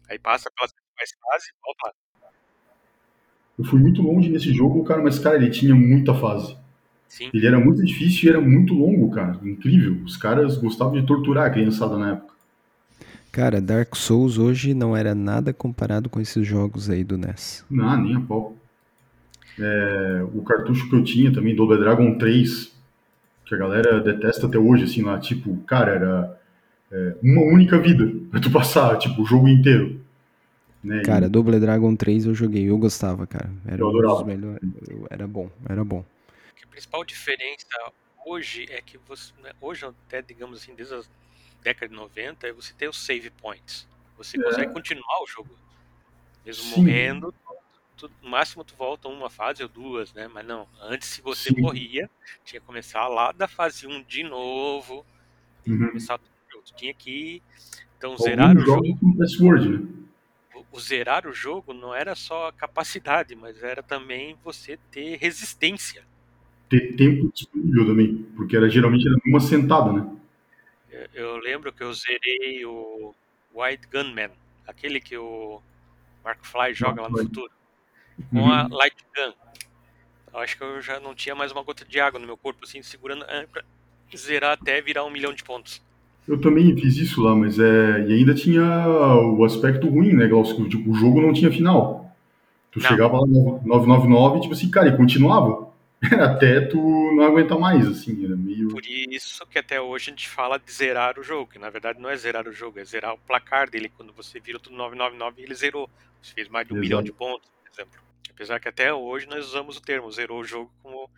S2: Aí passa pelas mais fases e volta lá.
S3: Eu fui muito longe nesse jogo, cara, mas, cara, ele tinha muita fase.
S2: Sim.
S3: Ele era muito difícil e era muito longo, cara. Incrível. Os caras gostavam de torturar a criançada na época.
S1: Cara, Dark Souls hoje não era nada comparado com esses jogos aí do NES.
S3: Não, nem a pau. É, o cartucho que eu tinha também, Double Dragon 3, que a galera detesta até hoje, assim, lá, tipo, cara, era é, uma única vida pra tu passar, tipo, o jogo inteiro. Né?
S1: Cara, e... Double Dragon 3 eu joguei, eu gostava, cara. Era eu um dos melhores. Era bom, era bom.
S2: A principal diferença hoje é que você. Né, hoje, até digamos assim, desde a década de 90, é você ter os save points. Você é. consegue continuar o jogo. Mesmo Sim. morrendo, tu, no máximo tu volta uma fase ou duas, né? Mas não, antes se você Sim. morria, tinha que começar lá da fase 1 de novo. Uhum. Começar tu tinha que então zerar o jogo.
S3: Password, né?
S2: o, o zerar o jogo não era só capacidade, mas era também você ter resistência.
S3: Ter tempo disponível também, porque era geralmente era uma sentada, né?
S2: Eu, eu lembro que eu zerei o White Gunman, aquele que o Mark Fly joga Mark lá no futuro com uhum. a light gun. Eu acho que eu já não tinha mais uma gota de água no meu corpo, assim, segurando é, pra zerar até virar um milhão de pontos.
S3: Eu também fiz isso lá, mas é. E ainda tinha o aspecto ruim, né, Glaucio? Tipo, o jogo não tinha final. Tu não. chegava lá no 999 tipo assim, cara, e continuava. [LAUGHS] Até tu não aguentar mais, assim, era meio.
S2: Por isso que até hoje a gente fala de zerar o jogo, que na verdade não é zerar o jogo, é zerar o placar dele. Quando você vira tudo 999, ele zerou. Você fez mais de um Exato. milhão de pontos, exemplo. Apesar que até hoje nós usamos o termo zerou o jogo como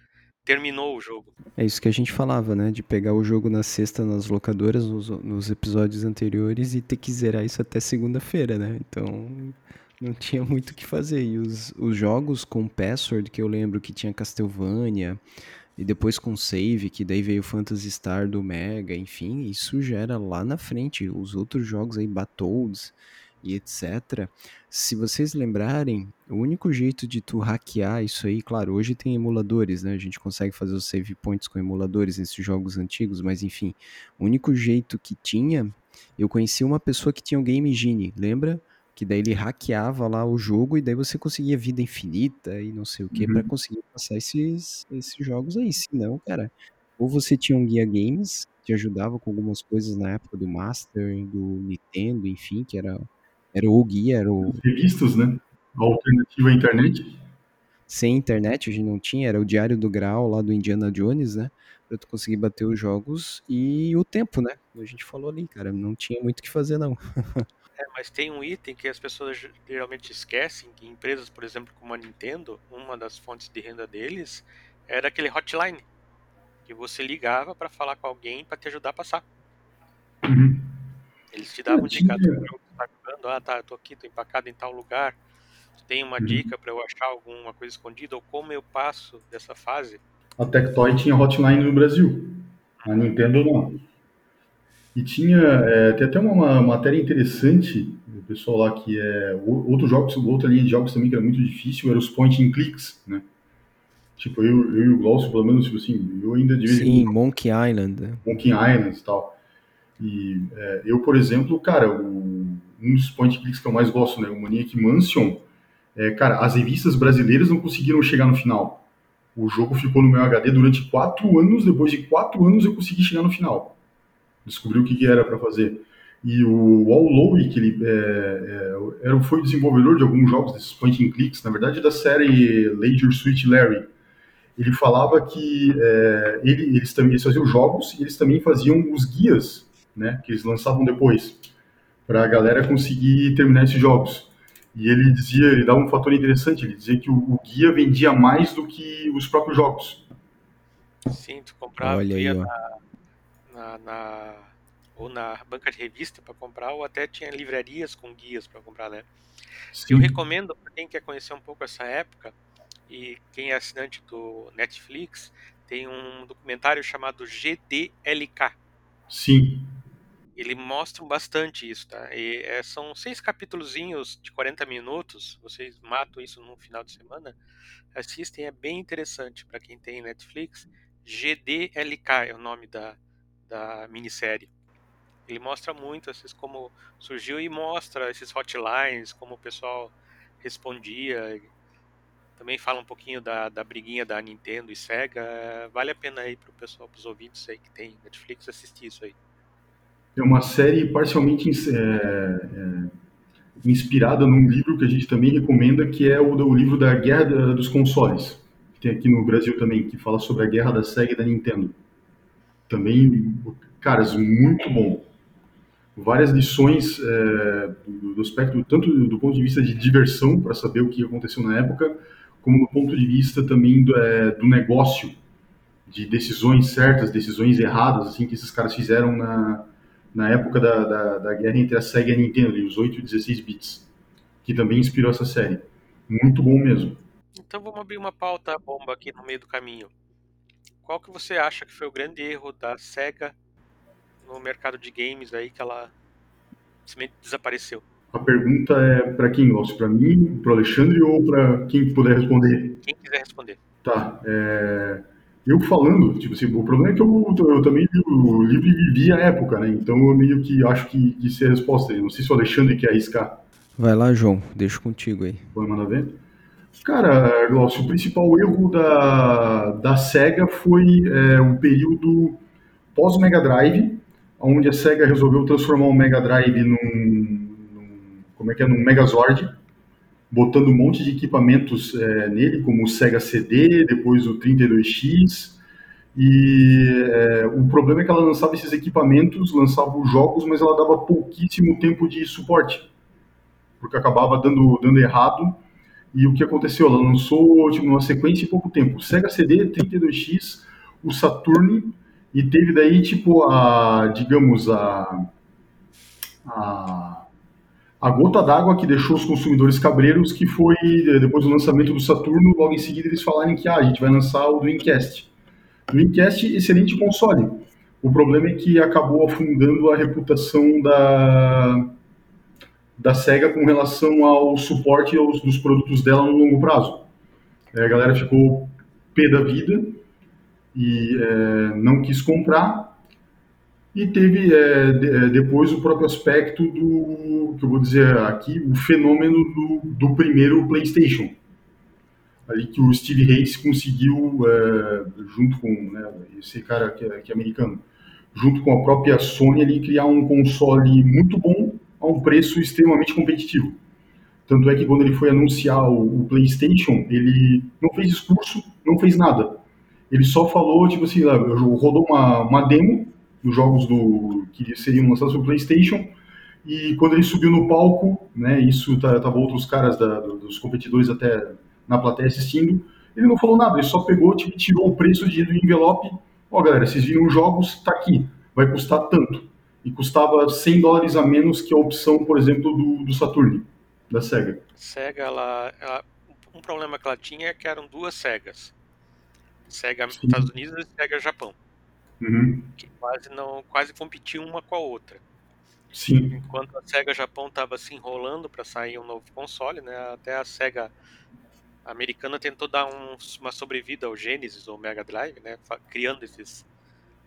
S2: terminou o jogo.
S1: É isso que a gente falava, né? De pegar o jogo na sexta nas locadoras, nos, nos episódios anteriores, e ter que zerar isso até segunda-feira, né? Então não tinha muito o que fazer. E os, os jogos com password, que eu lembro que tinha Castlevania, e depois com save, que daí veio Phantasy Star do Mega, enfim, isso já era lá na frente. Os outros jogos aí, Battletoads e etc. Se vocês lembrarem, o único jeito de tu hackear isso aí, claro, hoje tem emuladores, né? A gente consegue fazer os save points com emuladores nesses jogos antigos, mas enfim, o único jeito que tinha, eu conheci uma pessoa que tinha o Game Genie, lembra? que daí ele hackeava lá o jogo e daí você conseguia vida infinita e não sei o que uhum. para conseguir passar esses, esses jogos aí. Se não, cara, ou você tinha um guia games que te ajudava com algumas coisas na época do Master, do Nintendo, enfim, que era, era o guia, era o...
S3: Revistas, né? A alternativa à internet.
S1: Sem internet, a gente não tinha, era o Diário do Grau lá do Indiana Jones, né? Pra tu conseguir bater os jogos e o tempo, né? A gente falou ali, cara, não tinha muito o que fazer, não. [LAUGHS]
S2: É, mas tem um item que as pessoas geralmente esquecem, que empresas, por exemplo, como a Nintendo, uma das fontes de renda deles era aquele hotline, que você ligava para falar com alguém para te ajudar a passar. Uhum. Eles te davam dica do ah tá, eu tô aqui, tô empacado em tal lugar, tem uma uhum. dica para eu achar alguma coisa escondida, ou como eu passo dessa fase.
S3: A Tectoy tinha hotline no Brasil, a Nintendo não. E tinha é, tem até uma, matéria interessante do pessoal lá que é outro jogos, outra linha de jogos também que era muito difícil era os point and clicks, né? Tipo, eu, eu e o Glaucio, pelo menos, tipo assim, eu ainda
S1: de Sim, Monkey Island. Né?
S3: Monkey Island e tal. E é, eu, por exemplo, cara, o, um dos point clicks que eu mais gosto, né, o Maniac Mansion, é, cara, as revistas brasileiras não conseguiram chegar no final. O jogo ficou no meu HD durante quatro anos, depois de quatro anos eu consegui chegar no final descobriu o que, que era para fazer. E o Al Lowe, que ele é, é, era, foi desenvolvedor de alguns jogos desses point and clicks, na verdade da série Leisure Suite Larry. Ele falava que é, ele, eles também eles faziam jogos e eles também faziam os guias, né, que eles lançavam depois, para a galera conseguir terminar esses jogos. E ele dizia, ele dava um fator interessante, ele dizia que o, o guia vendia mais do que os próprios jogos.
S2: Sim, tu comprava Olha aí, na, na, na ou na banca de revista para comprar, ou até tinha livrarias com guias para comprar, né? Sim. Eu recomendo para quem quer conhecer um pouco essa época e quem é assinante do Netflix, tem um documentário chamado GDLK.
S3: Sim.
S2: Ele mostra bastante isso, tá? E, é, são seis capítulozinhos de 40 minutos, vocês matam isso num final de semana, assistem, é bem interessante para quem tem Netflix. GDLK é o nome da, da minissérie. Ele mostra muito esses como surgiu e mostra esses hotlines, como o pessoal respondia. Também fala um pouquinho da, da briguinha da Nintendo e Sega. Vale a pena aí pro pessoal, pros ouvintes aí que tem Netflix assistir isso aí.
S3: É uma série parcialmente é, é, inspirada num livro que a gente também recomenda, que é o, o livro da Guerra dos Consoles, que tem aqui no Brasil também, que fala sobre a guerra da Sega e da Nintendo também, caras, muito bom. Várias lições é, do, do, aspecto, tanto do ponto de vista de diversão, para saber o que aconteceu na época, como do ponto de vista também do, é, do negócio, de decisões certas, decisões erradas, assim, que esses caras fizeram na, na época da, da, da guerra entre a Sega e a Nintendo, ali, os 8 e 16 bits, que também inspirou essa série. Muito bom mesmo.
S2: Então vamos abrir uma pauta bomba aqui no meio do caminho. Qual que você acha que foi o grande erro da SEGA no mercado de games aí que ela simplesmente desapareceu?
S3: A pergunta é para quem, Lócio? Para mim, para Alexandre ou para quem puder responder?
S2: Quem quiser responder.
S3: Tá. É... Eu falando, tipo assim, o problema é que eu, eu também li o livro e vivi a época, né? Então eu meio que acho que, que isso é a resposta. Eu não sei se o Alexandre quer arriscar.
S1: Vai lá, João. Deixo contigo aí.
S3: Pode mandar ver? Cara, Glaucio, o principal erro da, da SEGA foi é, um período pós-Mega Drive, onde a SEGA resolveu transformar o Mega Drive num, num como é que é, num Megazord, botando um monte de equipamentos é, nele, como o Sega CD, depois o 32X, e é, o problema é que ela lançava esses equipamentos, lançava os jogos, mas ela dava pouquíssimo tempo de suporte, porque acabava dando, dando errado, e o que aconteceu? Ela lançou tipo, uma sequência em pouco tempo. O Sega CD, 32X, o Saturn, e teve daí, tipo, a, digamos, a, a, a gota d'água que deixou os consumidores cabreiros, que foi, depois do lançamento do Saturno, logo em seguida eles falarem que ah, a gente vai lançar o Dreamcast. Dreamcast, excelente console. O problema é que acabou afundando a reputação da, da SEGA com relação ao suporte aos, dos produtos dela no longo prazo. É, a galera ficou pé da vida e é, não quis comprar. E teve é, de, é, depois o próprio aspecto do, que eu vou dizer aqui, o fenômeno do, do primeiro PlayStation. Ali que o Steve Hayes conseguiu, é, junto com né, esse cara que é, que é americano, junto com a própria Sony, ali, criar um console muito bom a um preço extremamente competitivo. Tanto é que quando ele foi anunciar o, o PlayStation, ele não fez discurso, não fez nada. Ele só falou, tipo assim, rodou uma, uma demo dos jogos do, que seriam lançados no PlayStation, e quando ele subiu no palco, né, isso tava outros caras da, dos competidores até na plateia assistindo, ele não falou nada, ele só pegou, tipo, tirou o preço de, do envelope, ó oh, galera, vocês viram os jogos, tá aqui, vai custar tanto. E custava 100 dólares a menos que a opção, por exemplo, do, do Saturn, da SEGA.
S2: SEGA, ela, ela, um problema que ela tinha é que eram duas SEGAs. SEGA Sim. Estados Unidos e SEGA Japão.
S3: Uhum.
S2: Que quase não quase competiam uma com a outra.
S3: Sim.
S2: Enquanto a SEGA Japão estava se enrolando para sair um novo console, né? Até a SEGA americana tentou dar um, uma sobrevida ao Genesis ou Mega Drive, né? Criando esses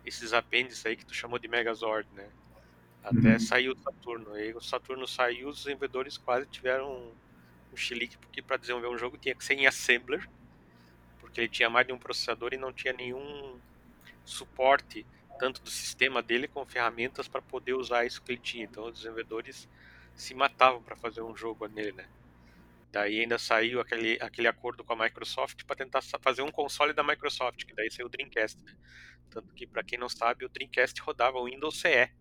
S2: esses apêndices aí que tu chamou de Megazord, né? Até uhum. saiu o Saturno. Aí o Saturno saiu, os desenvolvedores quase tiveram um, um chilique, porque para desenvolver um jogo tinha que ser em assembler, porque ele tinha mais de um processador e não tinha nenhum suporte tanto do sistema dele como ferramentas para poder usar isso que ele tinha. Então os desenvolvedores se matavam para fazer um jogo nele, né? Daí ainda saiu aquele, aquele acordo com a Microsoft para tentar fazer um console da Microsoft, que daí saiu o Dreamcast. Né? Tanto que, para quem não sabe, o Dreamcast rodava o Windows CE. É,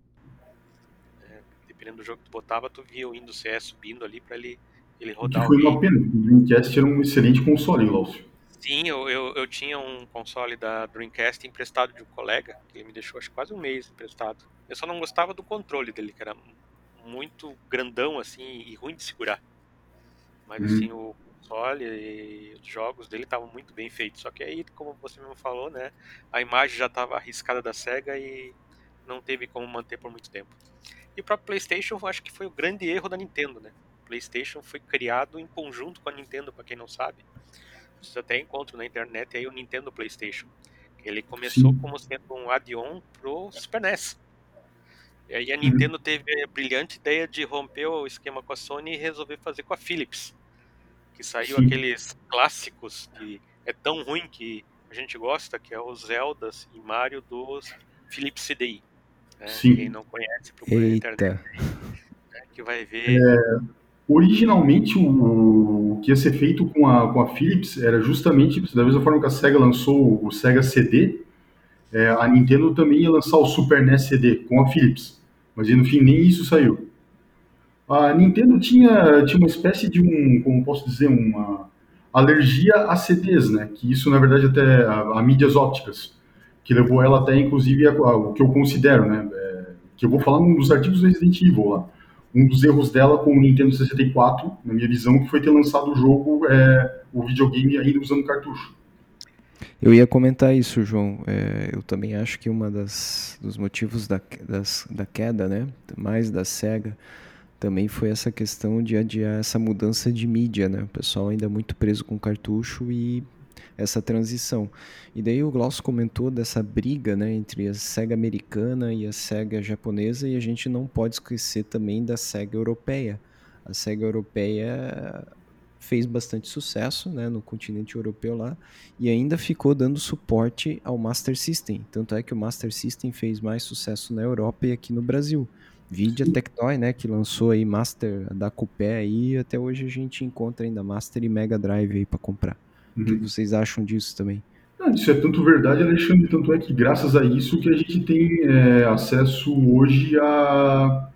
S2: dependendo do jogo que tu botava, tu via o Windows CE subindo ali para ele, ele rodar.
S3: Que foi uma pena, o Dreamcast era um excelente console, Lócio.
S2: Sim, eu, eu, eu, tinha um console da Dreamcast emprestado de um colega, que ele me deixou acho quase um mês emprestado. Eu só não gostava do controle dele, que era muito grandão assim e ruim de segurar. Mas uhum. assim, o console e os jogos dele estavam muito bem feitos. Só que aí, como você mesmo falou, né, a imagem já estava arriscada da SEGA e não teve como manter por muito tempo. E o próprio PlayStation, eu acho que foi o grande erro da Nintendo, né? O PlayStation foi criado em conjunto com a Nintendo, para quem não sabe. Vocês até encontram na internet aí o Nintendo PlayStation. Ele começou Sim. como sendo um add-on pro Super NES. E aí a uhum. Nintendo teve a brilhante ideia de romper o esquema com a Sony e resolver fazer com a Philips. Que saiu Sim. aqueles clássicos que é tão ruim que a gente gosta, que é os Zeldas e Mario dos Philips CDI. Né? Quem não conhece, procura na internet. Né? Que vai ver.
S3: É, originalmente, o, que ia ser feito com a, com a Philips era justamente, da mesma forma que a SEGA lançou o Sega CD, é, a Nintendo também ia lançar o Super NES CD com a Philips. Mas no fim nem isso saiu. A Nintendo tinha, tinha uma espécie de um, como posso dizer, uma alergia a CDs, né? Que isso, na verdade, até a, a mídias ópticas, que levou ela até, inclusive, a, a, o que eu considero, né? É, que eu vou falar num dos artigos do Resident Evil lá. Um dos erros dela com o Nintendo 64, na minha visão, que foi ter lançado o jogo, é, o videogame ainda usando cartucho.
S1: Eu ia comentar isso, João. É, eu também acho que uma das dos motivos da, das, da queda, né, mais da Sega, também foi essa questão de adiar essa mudança de mídia, né? O pessoal ainda muito preso com cartucho e essa transição. E daí o Glaucio comentou dessa briga, né, entre a Sega americana e a Sega japonesa e a gente não pode esquecer também da Sega europeia. A Sega europeia fez bastante sucesso né, no continente europeu lá e ainda ficou dando suporte ao Master System. Tanto é que o Master System fez mais sucesso na Europa e aqui no Brasil. Vide a Tectoy, né, que lançou aí Master da Coupé aí, até hoje a gente encontra ainda Master e Mega Drive aí para comprar. Uhum. O que uhum. vocês acham disso também?
S3: Não, isso é tanto verdade, Alexandre, tanto é que graças a isso que a gente tem é, acesso hoje a,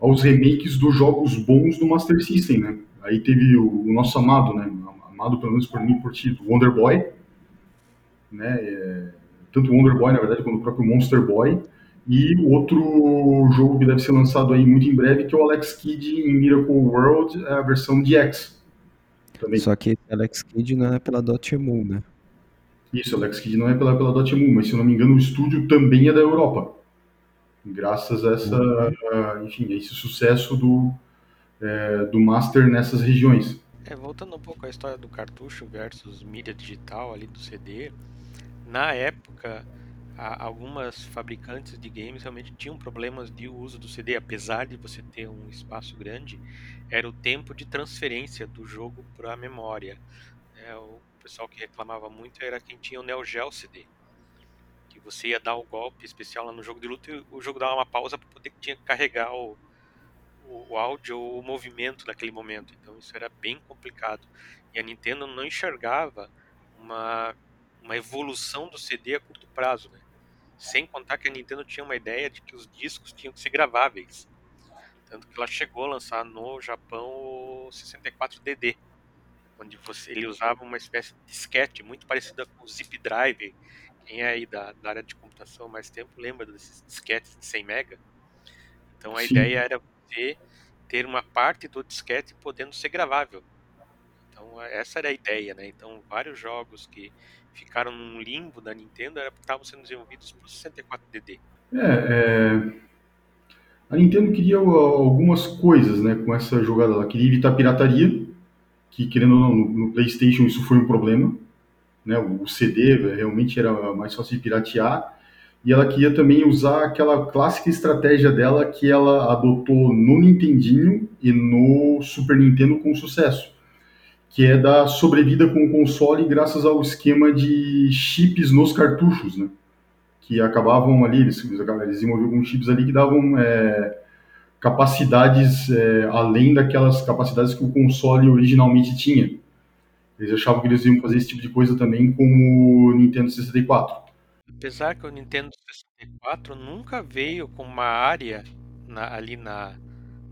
S3: aos remakes dos jogos bons do Master System, né? Aí teve o, o nosso amado, né? Amado pelo menos por mim, por ti, Wonder Boy, né? É, tanto o Wonder Boy, na verdade, quanto o próprio Monster Boy. E outro jogo que deve ser lançado aí muito em breve, que é o Alex Kidd em Miracle World, a versão de X.
S1: Também. Só que Alex Kidd não é pela Dotemu, né?
S3: Isso, Alex Kidd não é pela, pela Dotemu, mas se eu não me engano o estúdio também é da Europa. Graças a essa, uhum. enfim, a esse sucesso do, é, do Master nessas regiões.
S2: É, voltando um pouco à história do cartucho versus mídia digital ali do CD, na época algumas fabricantes de games realmente tinham problemas de uso do CD, apesar de você ter um espaço grande, era o tempo de transferência do jogo para a memória. É, o pessoal que reclamava muito era quem tinha o Neo Geo CD, que você ia dar o golpe especial lá no jogo de luta e o jogo dava uma pausa para poder tinha que carregar o, o, áudio ou o movimento naquele momento. Então isso era bem complicado. E a Nintendo não enxergava uma, uma evolução do CD a curto prazo, né? Sem contar que a Nintendo tinha uma ideia de que os discos tinham que ser graváveis. Tanto que ela chegou a lançar no Japão o 64DD, onde você, ele usava uma espécie de disquete muito parecida com o Zip Drive. Quem é aí da, da área de computação mais tempo lembra desses disquetes de 100 MB? Então a Sim. ideia era você ter uma parte do disquete podendo ser gravável. Então essa era a ideia, né? Então vários jogos que ficaram num limbo da Nintendo era porque estavam sendo desenvolvidos para o 64DD.
S3: É, é, a Nintendo queria algumas coisas, né, com essa jogada. Ela queria evitar pirataria, que querendo ou não, no, PlayStation isso foi um problema, né? O CD realmente era mais fácil de piratear. E ela queria também usar aquela clássica estratégia dela que ela adotou no Nintendinho e no Super Nintendo com sucesso que é da sobrevida com o console graças ao esquema de chips nos cartuchos, né? Que acabavam ali, eles, eles desenvolviam alguns chips ali que davam é, capacidades é, além daquelas capacidades que o console originalmente tinha. Eles achavam que eles iam fazer esse tipo de coisa também com o Nintendo 64.
S2: Apesar que o Nintendo 64 nunca veio com uma área na, ali na,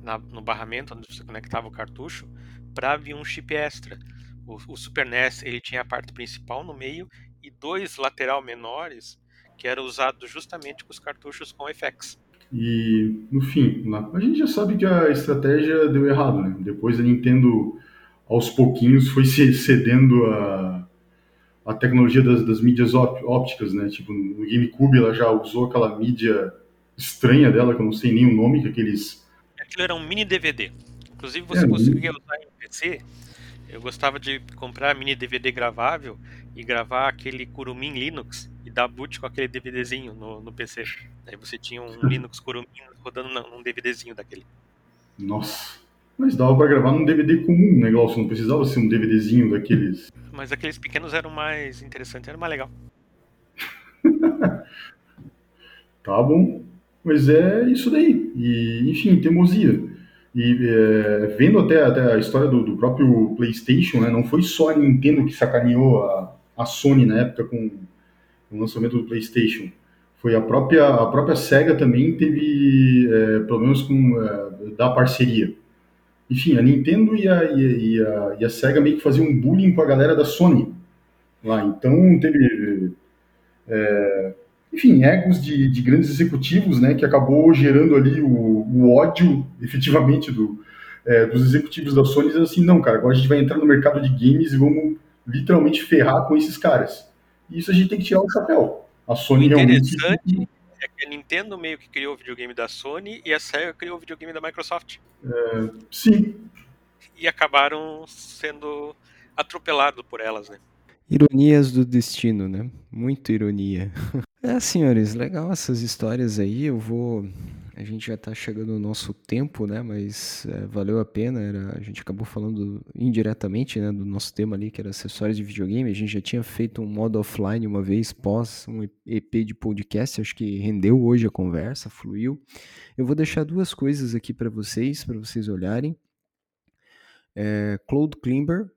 S2: na, no barramento onde você conectava o cartucho para vir um chip extra. O, o, Super NES ele tinha a parte principal no meio e dois lateral menores que eram usados justamente com os cartuchos com FX.
S3: E no fim, a gente já sabe que a estratégia deu errado, né? Depois a Nintendo aos pouquinhos foi cedendo a, a tecnologia das, das mídias ópticas, né? Tipo, no GameCube ela já usou aquela mídia estranha dela, que eu não sei nem o nome, que aqueles...
S2: Aquilo era um mini DVD. Inclusive você é, conseguia usar em PC. Eu gostava de comprar mini DVD gravável e gravar aquele Kurumin Linux e dar boot com aquele DVDzinho no, no PC. Aí você tinha um [LAUGHS] Linux Kurumin rodando num DVDzinho daquele.
S3: Nossa. Mas dava para gravar num DVD comum, né, Glaucio? Não precisava ser um DVDzinho daqueles.
S2: Mas aqueles pequenos eram mais interessantes, era mais legal. [LAUGHS]
S3: tá bom. Mas é isso daí. E, enfim, teimosia. E é, vendo até, até a história do, do, próprio PlayStation, né, não foi só a Nintendo que sacaneou a, a Sony na época com o lançamento do PlayStation. Foi a própria, a própria Sega também teve é, problemas com é, da parceria. Enfim, a Nintendo e a, e, a, e a Sega meio que faziam um bullying com a galera da Sony lá. Então teve é, enfim, egos de, de, grandes executivos, né, que acabou gerando ali o, o ódio, efetivamente, do, é, dos executivos da Sony, dizendo assim, não, cara, agora a gente vai entrar no mercado de games e vamos literalmente ferrar com esses caras. E isso a gente tem que tirar o chapéu. A Sony
S2: Interessante realmente... [LAUGHS] é que a Nintendo meio que criou o videogame da Sony e a Sega criou o videogame da Microsoft.
S3: É, sim.
S2: E acabaram sendo atropelados por elas, né?
S1: Ironias do destino, né? Muito ironia. [LAUGHS] É, senhores, legal essas histórias aí. Eu vou. A gente já tá chegando no nosso tempo, né? Mas é, valeu a pena. Era... A gente acabou falando indiretamente, né? Do nosso tema ali, que era acessórios de videogame. A gente já tinha feito um modo offline uma vez, pós um EP de podcast. Acho que rendeu hoje a conversa, fluiu. Eu vou deixar duas coisas aqui para vocês, para vocês olharem. É, Cloud Climber,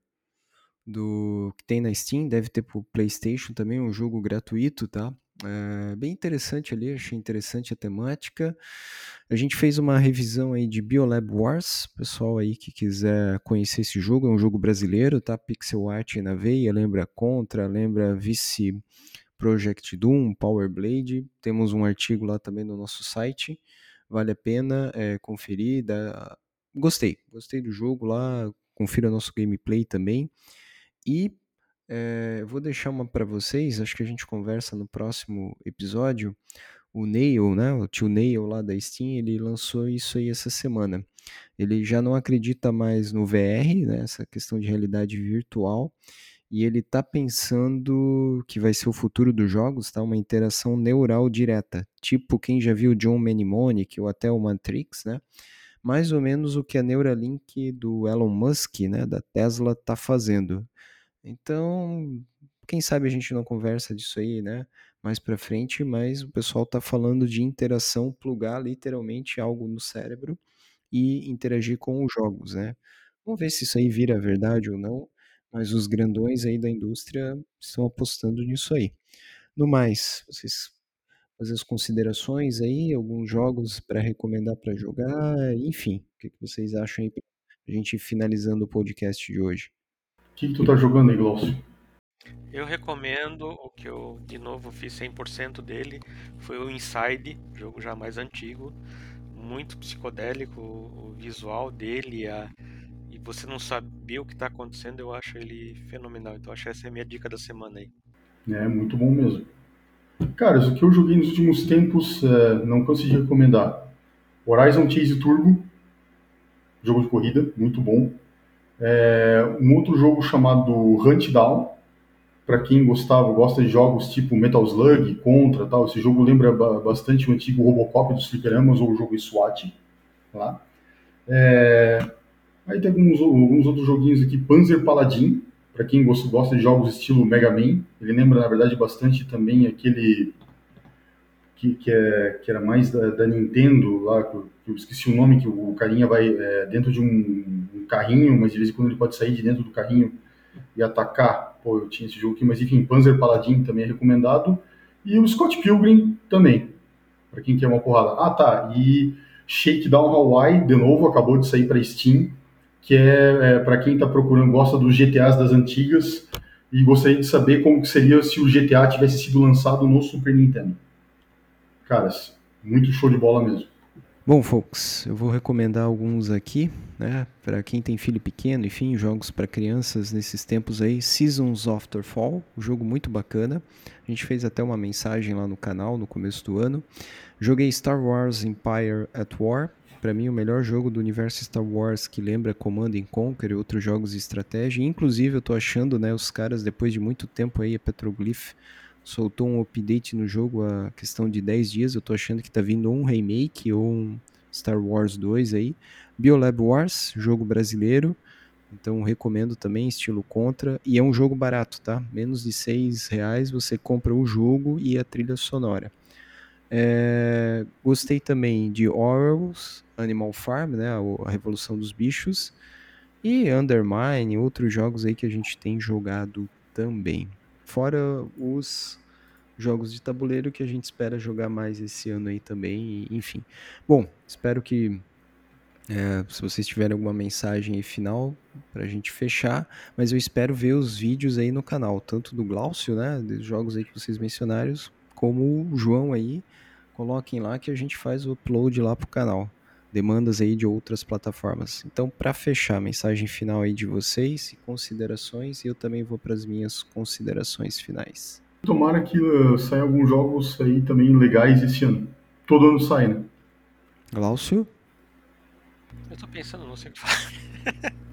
S1: do que tem na Steam, deve ter pro PlayStation também, um jogo gratuito, tá? É bem interessante ali, achei interessante a temática. A gente fez uma revisão aí de Biolab Wars, pessoal aí que quiser conhecer esse jogo, é um jogo brasileiro, tá? Pixel art na veia, lembra Contra, lembra Vice Project Doom, Power Blade. Temos um artigo lá também no nosso site, vale a pena é, conferir. Dá... Gostei, gostei do jogo lá, confira nosso gameplay também. E É, vou deixar uma para vocês, acho que a gente conversa no próximo episódio. O Neil, né, o tio Neil lá da Steam, ele lançou isso aí essa semana. Ele já não acredita mais no VR, né, essa questão de realidade virtual, e ele tá pensando que vai ser o futuro dos jogos, tá? Uma interação neural direta, tipo quem já viu John Mnemonic ou até o Matrix, né? Mais ou menos o que a Neuralink do Elon Musk, né, da Tesla, tá fazendo. Então, quem sabe a gente não conversa disso aí, né? Mais para frente, mas o pessoal tá falando de interação, plugar literalmente algo no cérebro e interagir com os jogos, né? Vamos ver se isso aí vira verdade ou não, mas os grandões aí da indústria estão apostando nisso aí. No mais, vocês fazer as considerações aí, alguns jogos para recomendar para jogar, enfim, o que, que vocês acham aí pra gente finalizando o podcast de hoje?
S3: O que, que tu tá jogando aí, Glaucio?
S2: Eu recomendo o que eu, de novo, fiz 100% dele. Foi o Inside, jogo já mais antigo. Muito psicodélico, o visual dele a, e você não saber o que está acontecendo, eu acho ele fenomenal. Então, acho que essa é a minha dica da semana aí.
S3: É, muito bom mesmo. Cara, o que eu joguei nos últimos tempos, é, não consegui recomendar. Horizon Chase Turbo, jogo de corrida, muito bom. É, um outro jogo chamado Hunt Down, para quem gostava, gosta de jogos tipo Metal Slug, Contra, tal. Esse jogo lembra bastante o antigo Robocop dos fliperamas ou o jogo SWAT, lá. É, aí tem alguns, alguns outros joguinhos aqui, Panzer Paladin, para quem gosta, de jogos estilo Mega Man. Ele lembra, na verdade, bastante também aquele que, que, é, que era mais da, da Nintendo, lá, que eu esqueci o nome, que o carinha vai é, dentro de um, carrinho, mas de vez em quando ele pode sair de dentro do carrinho e atacar. Pô, eu tinha esse jogo aqui, mas enfim, Panzer Paladin também é recomendado. E o Scott Pilgrim também, para quem quer uma porrada. Ah, tá, e Shakedown Hawaii, de novo, acabou de sair para Steam, que é, é para quem está procurando, gosta dos GTAs das antigas e gostaria de saber como seria se o GTA tivesse sido lançado no Super Nintendo caras, muito show de bola mesmo.
S1: Bom, folks, eu vou recomendar alguns aqui, né? Para quem tem filho pequeno, enfim, jogos para crianças nesses tempos aí. Seasons After Fall, um jogo muito bacana. A gente fez até uma mensagem lá no canal no começo do ano. Joguei Star Wars Empire at War. Para mim, o melhor jogo do universo Star Wars que lembra Command and Conquer e outros jogos de estratégia. Inclusive, eu tô achando, né, os caras, depois de muito tempo aí, a Petroglyph soltou um update no jogo a questão de 10 dias. Eu tô achando que tá vindo um remake ou um Star Wars 2 aí. Biolab Wars, jogo brasileiro. Então recomendo também, estilo contra. E é um jogo barato, tá? Menos de 6 reais você compra o jogo e a trilha sonora. É, gostei também de Orwell's Animal Farm, né? A Revolução dos Bichos. E Undermine, outros jogos aí que a gente tem jogado também. Fora os jogos de tabuleiro que a gente espera jogar mais esse ano aí também, enfim. Bom, espero que é, se vocês tiverem alguma mensagem final pra gente fechar, mas eu espero ver os vídeos aí no canal, tanto do Glaucio, né, dos jogos aí que vocês mencionaram, como o João aí, coloquem lá que a gente faz o upload lá pro canal demandas aí de outras plataformas. Então, para fechar, mensagem final aí de vocês e considerações, e eu também vou para as minhas considerações finais.
S3: Tomara que uh, saiam alguns jogos aí também legais esse ano. Todo ano sai, né?
S1: Glaucio?
S2: Eu tô pensando, não sei o que falar. [LAUGHS]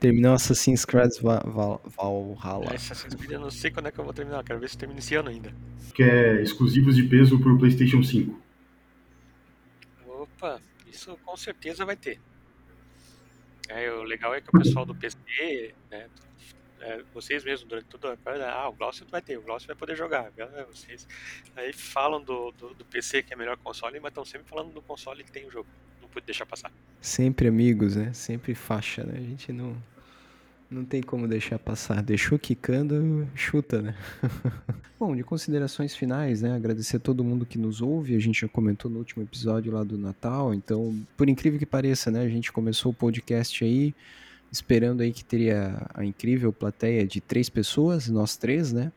S1: Terminou Assassin's Creed Valhalla.
S2: Assassin's Creed eu não sei quando é que eu vou terminar, quero ver se termina esse ano ainda.
S3: Que é exclusivos de peso pro PlayStation 5.
S2: Opa, isso com certeza vai ter. É, o legal é que o pessoal do PC, né, é, vocês mesmos durante toda a ah, o Glaucio vai ter, o Glaucio vai poder jogar. Né, vocês aí falam do, do, do, PC que é melhor console, mas estão sempre falando do console que tem o jogo. Não pode deixar passar.
S1: Sempre amigos, né? Sempre faixa, né? A gente não não tem como deixar passar. Deixou quicando, chuta, né? [LAUGHS] Bom, de considerações finais, né? Agradecer a todo mundo que nos ouve. A gente já comentou no último episódio lá do Natal. Então, por incrível que pareça, né? A gente começou o podcast aí esperando aí que teria a incrível plateia de três pessoas, nós três, né?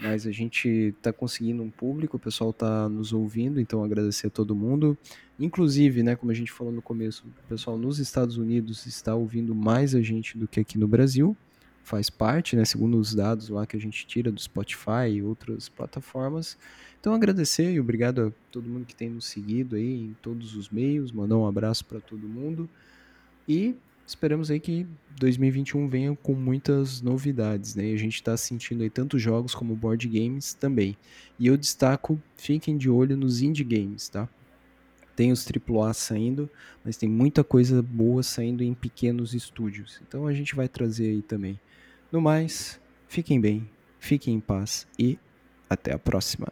S1: Mas a gente está conseguindo um público, o pessoal está nos ouvindo, então agradecer a todo mundo. Inclusive, né, como a gente falou no começo, o pessoal nos Estados Unidos está ouvindo mais a gente do que aqui no Brasil. faz parte, né? Segundo os dados lá que a gente tira do Spotify e outras plataformas. Então agradecer e obrigado a todo mundo que tem nos seguido aí em todos os meios, mandar um abraço para todo mundo e esperamos aí que 2021 venha com muitas novidades, né? E a gente está sentindo aí tanto jogos como board games também. E eu destaco, fiquem de olho nos indie games, tá? Tem os AAA saindo, mas tem muita coisa boa saindo em pequenos estúdios. Então a gente vai trazer aí também. No mais, fiquem bem, fiquem em paz e até a próxima.